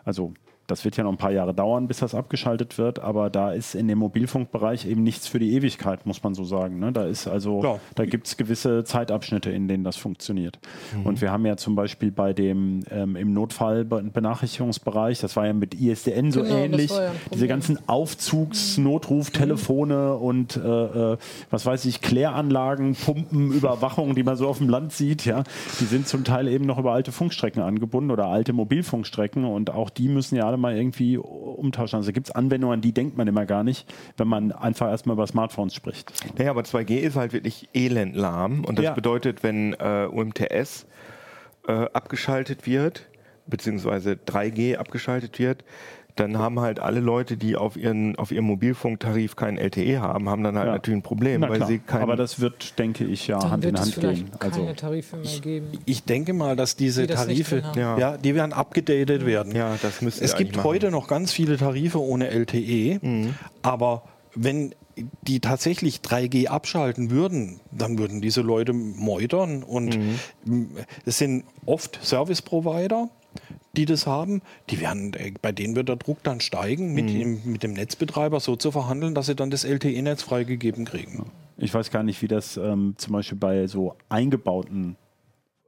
also Das wird ja noch ein paar Jahre dauern, bis das abgeschaltet wird, aber da ist in dem Mobilfunkbereich eben nichts für die Ewigkeit, muss man so sagen. Ne? Da ist also, Ja. da gibt es gewisse Zeitabschnitte, in denen das funktioniert. Und wir haben ja zum Beispiel bei dem ähm, im Notfallbenachrichtigungsbereich, das war ja mit ISDN so Genau, ähnlich, ja diese ganzen Aufzugs-Notruftelefone und äh, äh, was weiß ich, Kläranlagen, Pumpen, (laughs) Überwachung, die man so auf dem Land sieht, ja, die sind zum Teil eben noch über alte Funkstrecken angebunden oder alte Mobilfunkstrecken und auch die müssen ja alle mal irgendwie umtauschen. Also gibt es Anwendungen, an die denkt man immer gar nicht, wenn man einfach erstmal über Smartphones spricht. Naja, aber 2G ist halt wirklich elendlahm. Und das Ja. bedeutet, wenn äh, UMTS äh, abgeschaltet wird, beziehungsweise 3G abgeschaltet wird, dann haben halt alle Leute, die auf, ihren, auf ihrem Mobilfunktarif keinen LTE haben, haben dann halt Ja. natürlich ein Problem, Na weil klar. sie kein Aber das wird, denke ich, ja Dann Hand wird in Hand gehen. keine Also, Tarife mehr geben. Ich denke mal, dass diese Die das Tarife, haben. Ja. ja. die werden abgedatet werden. Ja, das müsste Es gibt heute noch ganz viele Tarife ohne LTE, Mhm. aber wenn die tatsächlich 3G abschalten würden, dann würden diese Leute meutern und Mhm. es sind oft Service Provider, die das haben, die werden, äh, bei denen wird der Druck dann steigen, mit, Mhm. dem, mit dem Netzbetreiber so zu verhandeln, dass sie dann das LTE-Netz freigegeben kriegen. ich weiß gar nicht, wie das ähm, zum Beispiel bei so eingebauten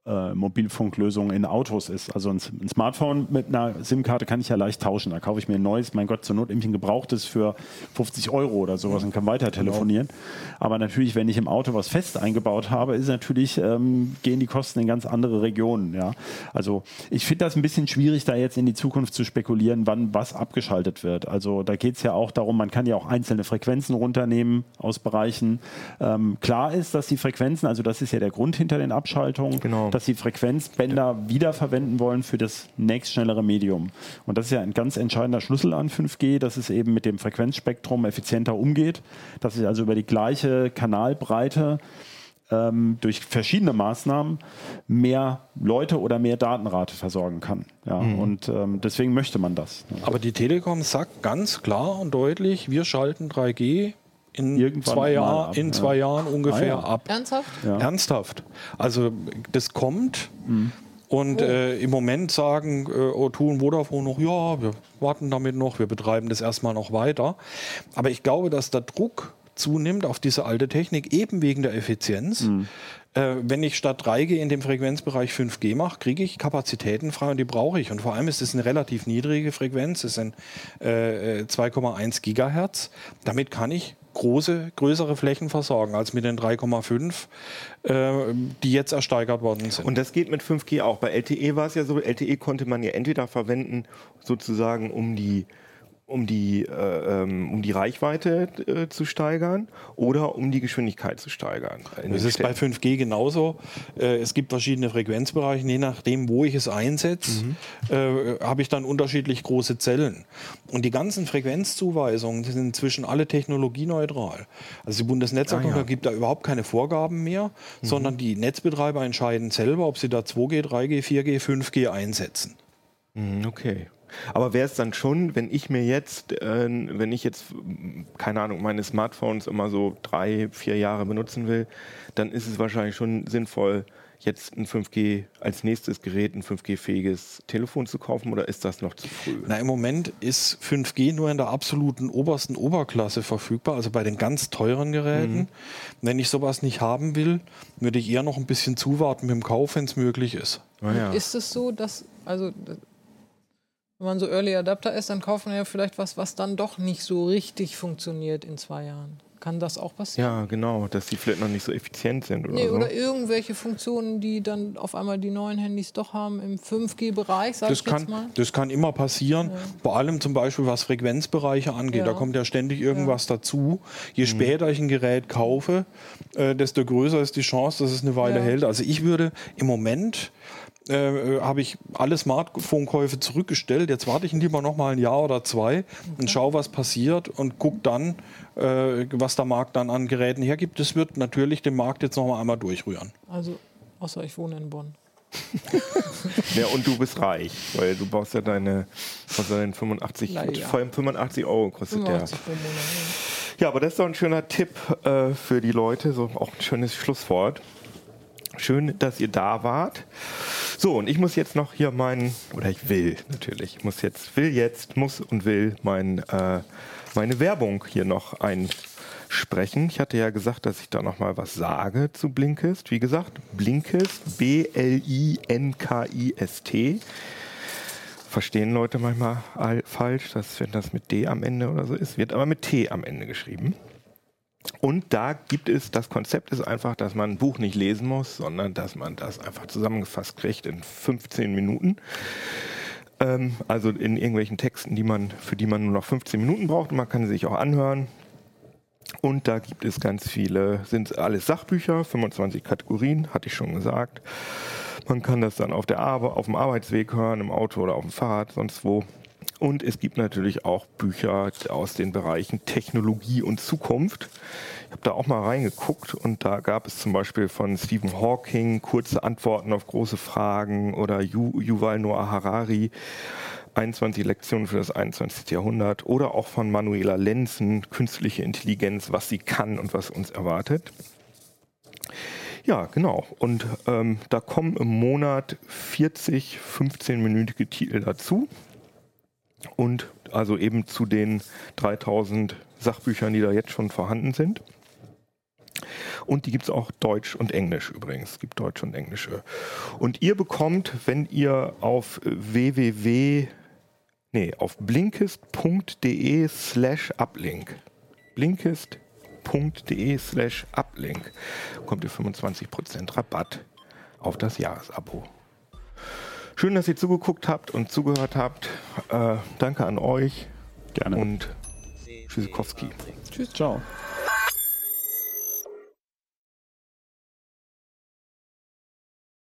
äh, Mobilfunklösungen in Autos ist. Also ein, ein Smartphone mit einer SIM-Karte kann ich ja leicht tauschen. Da kaufe ich mir ein neues, mein Gott, zur Not irgendwie ein gebrauchtes für 50 Euro oder sowas und kann weiter telefonieren. Aber natürlich, wenn ich im Auto was fest eingebaut habe, ist natürlich, ähm, gehen die Kosten in ganz andere Regionen. Ja? Also ich finde das ein bisschen schwierig, da jetzt in die Zukunft zu spekulieren, wann was abgeschaltet wird. Also da geht es ja auch darum, man kann ja auch einzelne Frequenzen runternehmen aus Bereichen. Ähm, klar ist, dass die Frequenzen, also das ist ja der Grund hinter den Abschaltungen, Genau. Dass die Frequenzbänder wiederverwenden wollen für das nächstschnellere Medium. Und das ist ja ein ganz entscheidender Schlüssel an 5G, dass es eben mit dem Frequenzspektrum effizienter umgeht, dass ich also über die gleiche Kanalbreite ähm, durch verschiedene Maßnahmen mehr Leute oder mehr Datenrate versorgen kann. Ja, Und ähm, deswegen möchte man das. ne? Aber die Telekom sagt ganz klar und deutlich, wir schalten 3G in, Irgendwann zwei, Jahr, ab, in ja. zwei Jahren ungefähr Ah, ja. ab. Ernsthaft? Ja. Ernsthaft. Also das kommt. Mhm. Und äh, im Moment sagen äh, O2 und Vodafone noch, ja, wir warten damit noch, wir betreiben das erstmal noch weiter. Aber ich glaube, dass der Druck zunimmt auf diese alte Technik, eben wegen der Effizienz. Mhm. Äh, wenn ich statt 3G in dem Frequenzbereich 5G mache, kriege ich Kapazitäten frei und die brauche ich. Und vor allem ist es eine relativ niedrige Frequenz, es sind äh, äh, 2,1 Gigahertz. Damit kann ich große, größere Flächen versorgen als mit den 3,5, äh, die jetzt ersteigert worden sind. Und das geht mit 5G auch. Bei LTE war es ja so, LTE konnte man ja entweder verwenden, sozusagen um die um die, äh, ähm, um die Reichweite äh, zu steigern oder um die Geschwindigkeit zu steigern. Das ist bei Städten. 5G genauso. Äh, es gibt verschiedene Frequenzbereiche. Je nachdem, wo ich es einsetze, äh, habe ich dann unterschiedlich große Zellen. Und die ganzen Frequenzzuweisungen sind inzwischen alle technologieneutral. Also die Bundesnetzagentur Ah, ja. gibt da überhaupt keine Vorgaben mehr, sondern die Netzbetreiber entscheiden selber, ob sie da 2G, 3G, 4G, 5G einsetzen. Mhm, Okay. Aber wäre es dann schon, wenn ich mir jetzt, äh, wenn ich jetzt, keine Ahnung, meine Smartphones immer so drei, vier Jahre benutzen will, dann ist es wahrscheinlich schon sinnvoll, jetzt ein 5G als nächstes Gerät, ein 5G-fähiges Telefon zu kaufen oder ist das noch zu früh? Na, im Moment ist 5G nur in der absoluten obersten Oberklasse verfügbar, also bei den ganz teuren Geräten. Wenn ich sowas nicht haben will, würde ich eher noch ein bisschen zuwarten mit dem Kauf, wenn es möglich ist. Ah, ja. Ist es so, dass, also, wenn man so Early Adapter ist, dann kauft man ja vielleicht was, was dann doch nicht so richtig funktioniert in zwei Jahren. Kann das auch passieren? ja, genau, dass die vielleicht noch nicht so effizient sind oder Nee, so. oder irgendwelche Funktionen, die dann auf einmal die neuen Handys doch haben im 5G-Bereich, sag Das ich jetzt kann, mal. das kann immer passieren, vor allem zum Beispiel was Frequenzbereiche angeht. Ja. Da kommt ja ständig irgendwas dazu. Je später ich ein Gerät kaufe, äh, desto größer ist die Chance, dass es eine Weile Ja. hält. Also ich würde im Moment äh, habe ich alle Smartphone-Käufe zurückgestellt. Jetzt warte ich lieber noch mal ein Jahr oder zwei und schaue, was passiert und gucke dann, äh, was der Markt dann an Geräten hergibt. Das wird natürlich den Markt jetzt noch mal einmal durchrühren. Also, außer ich wohne in Bonn. (laughs) Ja, und du bist reich, weil du baust ja deine, von deinen 85, Na ja. vor allem 85 Euro kostet der. 85 pro Monat. Ja, aber das ist doch ein schöner Tipp äh, für die Leute, so auch ein schönes Schlusswort. Schön, dass ihr da wart. So, und ich muss jetzt noch hier meinen, oder ich will natürlich, ich muss jetzt, will jetzt, muss und will mein, äh, meine Werbung hier noch einsprechen. Ich hatte ja gesagt, dass ich da noch mal was sage zu Blinkist. Wie gesagt, Blinkist, B-L-I-N-K-I-S-T. Verstehen Leute manchmal falsch, dass wenn das mit D am Ende oder so ist, wird aber mit T am Ende geschrieben. Und da gibt es, das Konzept ist einfach, dass man ein Buch nicht lesen muss, sondern dass man das einfach zusammengefasst kriegt in 15 Minuten. Ähm, also in irgendwelchen Texten, die man, für die man nur noch 15 Minuten braucht. Und man kann sie sich auch anhören. Und da gibt es ganz viele, sind alles Sachbücher, 25 Kategorien, hatte ich schon gesagt. Man kann das dann auf, der Arbe auf dem Arbeitsweg hören, im Auto oder auf dem Fahrrad, sonst wo. Und es gibt natürlich auch Bücher aus den Bereichen Technologie und Zukunft. Ich habe da auch mal reingeguckt und da gab es zum Beispiel von Stephen Hawking kurze Antworten auf große Fragen oder Yu, Yuval Noah Harari 21 Lektionen für das 21. Jahrhundert oder auch von Manuela Lenzen künstliche Intelligenz, was sie kann und was uns erwartet. Ja, genau. Und ähm, da kommen im Monat 40 15-minütige Titel dazu. Und also eben zu den 3000 Sachbüchern, die da jetzt schon vorhanden sind. Und die gibt es auch Deutsch und Englisch übrigens. Es gibt Deutsch und Englische. Und ihr bekommt, wenn ihr auf www, nee, auf blinkist.de slash uplink, blinkist.de slash uplink, bekommt ihr 25% Rabatt auf das Jahresabo. Schön, dass ihr zugeguckt habt und zugehört habt. Äh, danke an euch Gerne. und Tschüssikowski. Tschüss, ciao.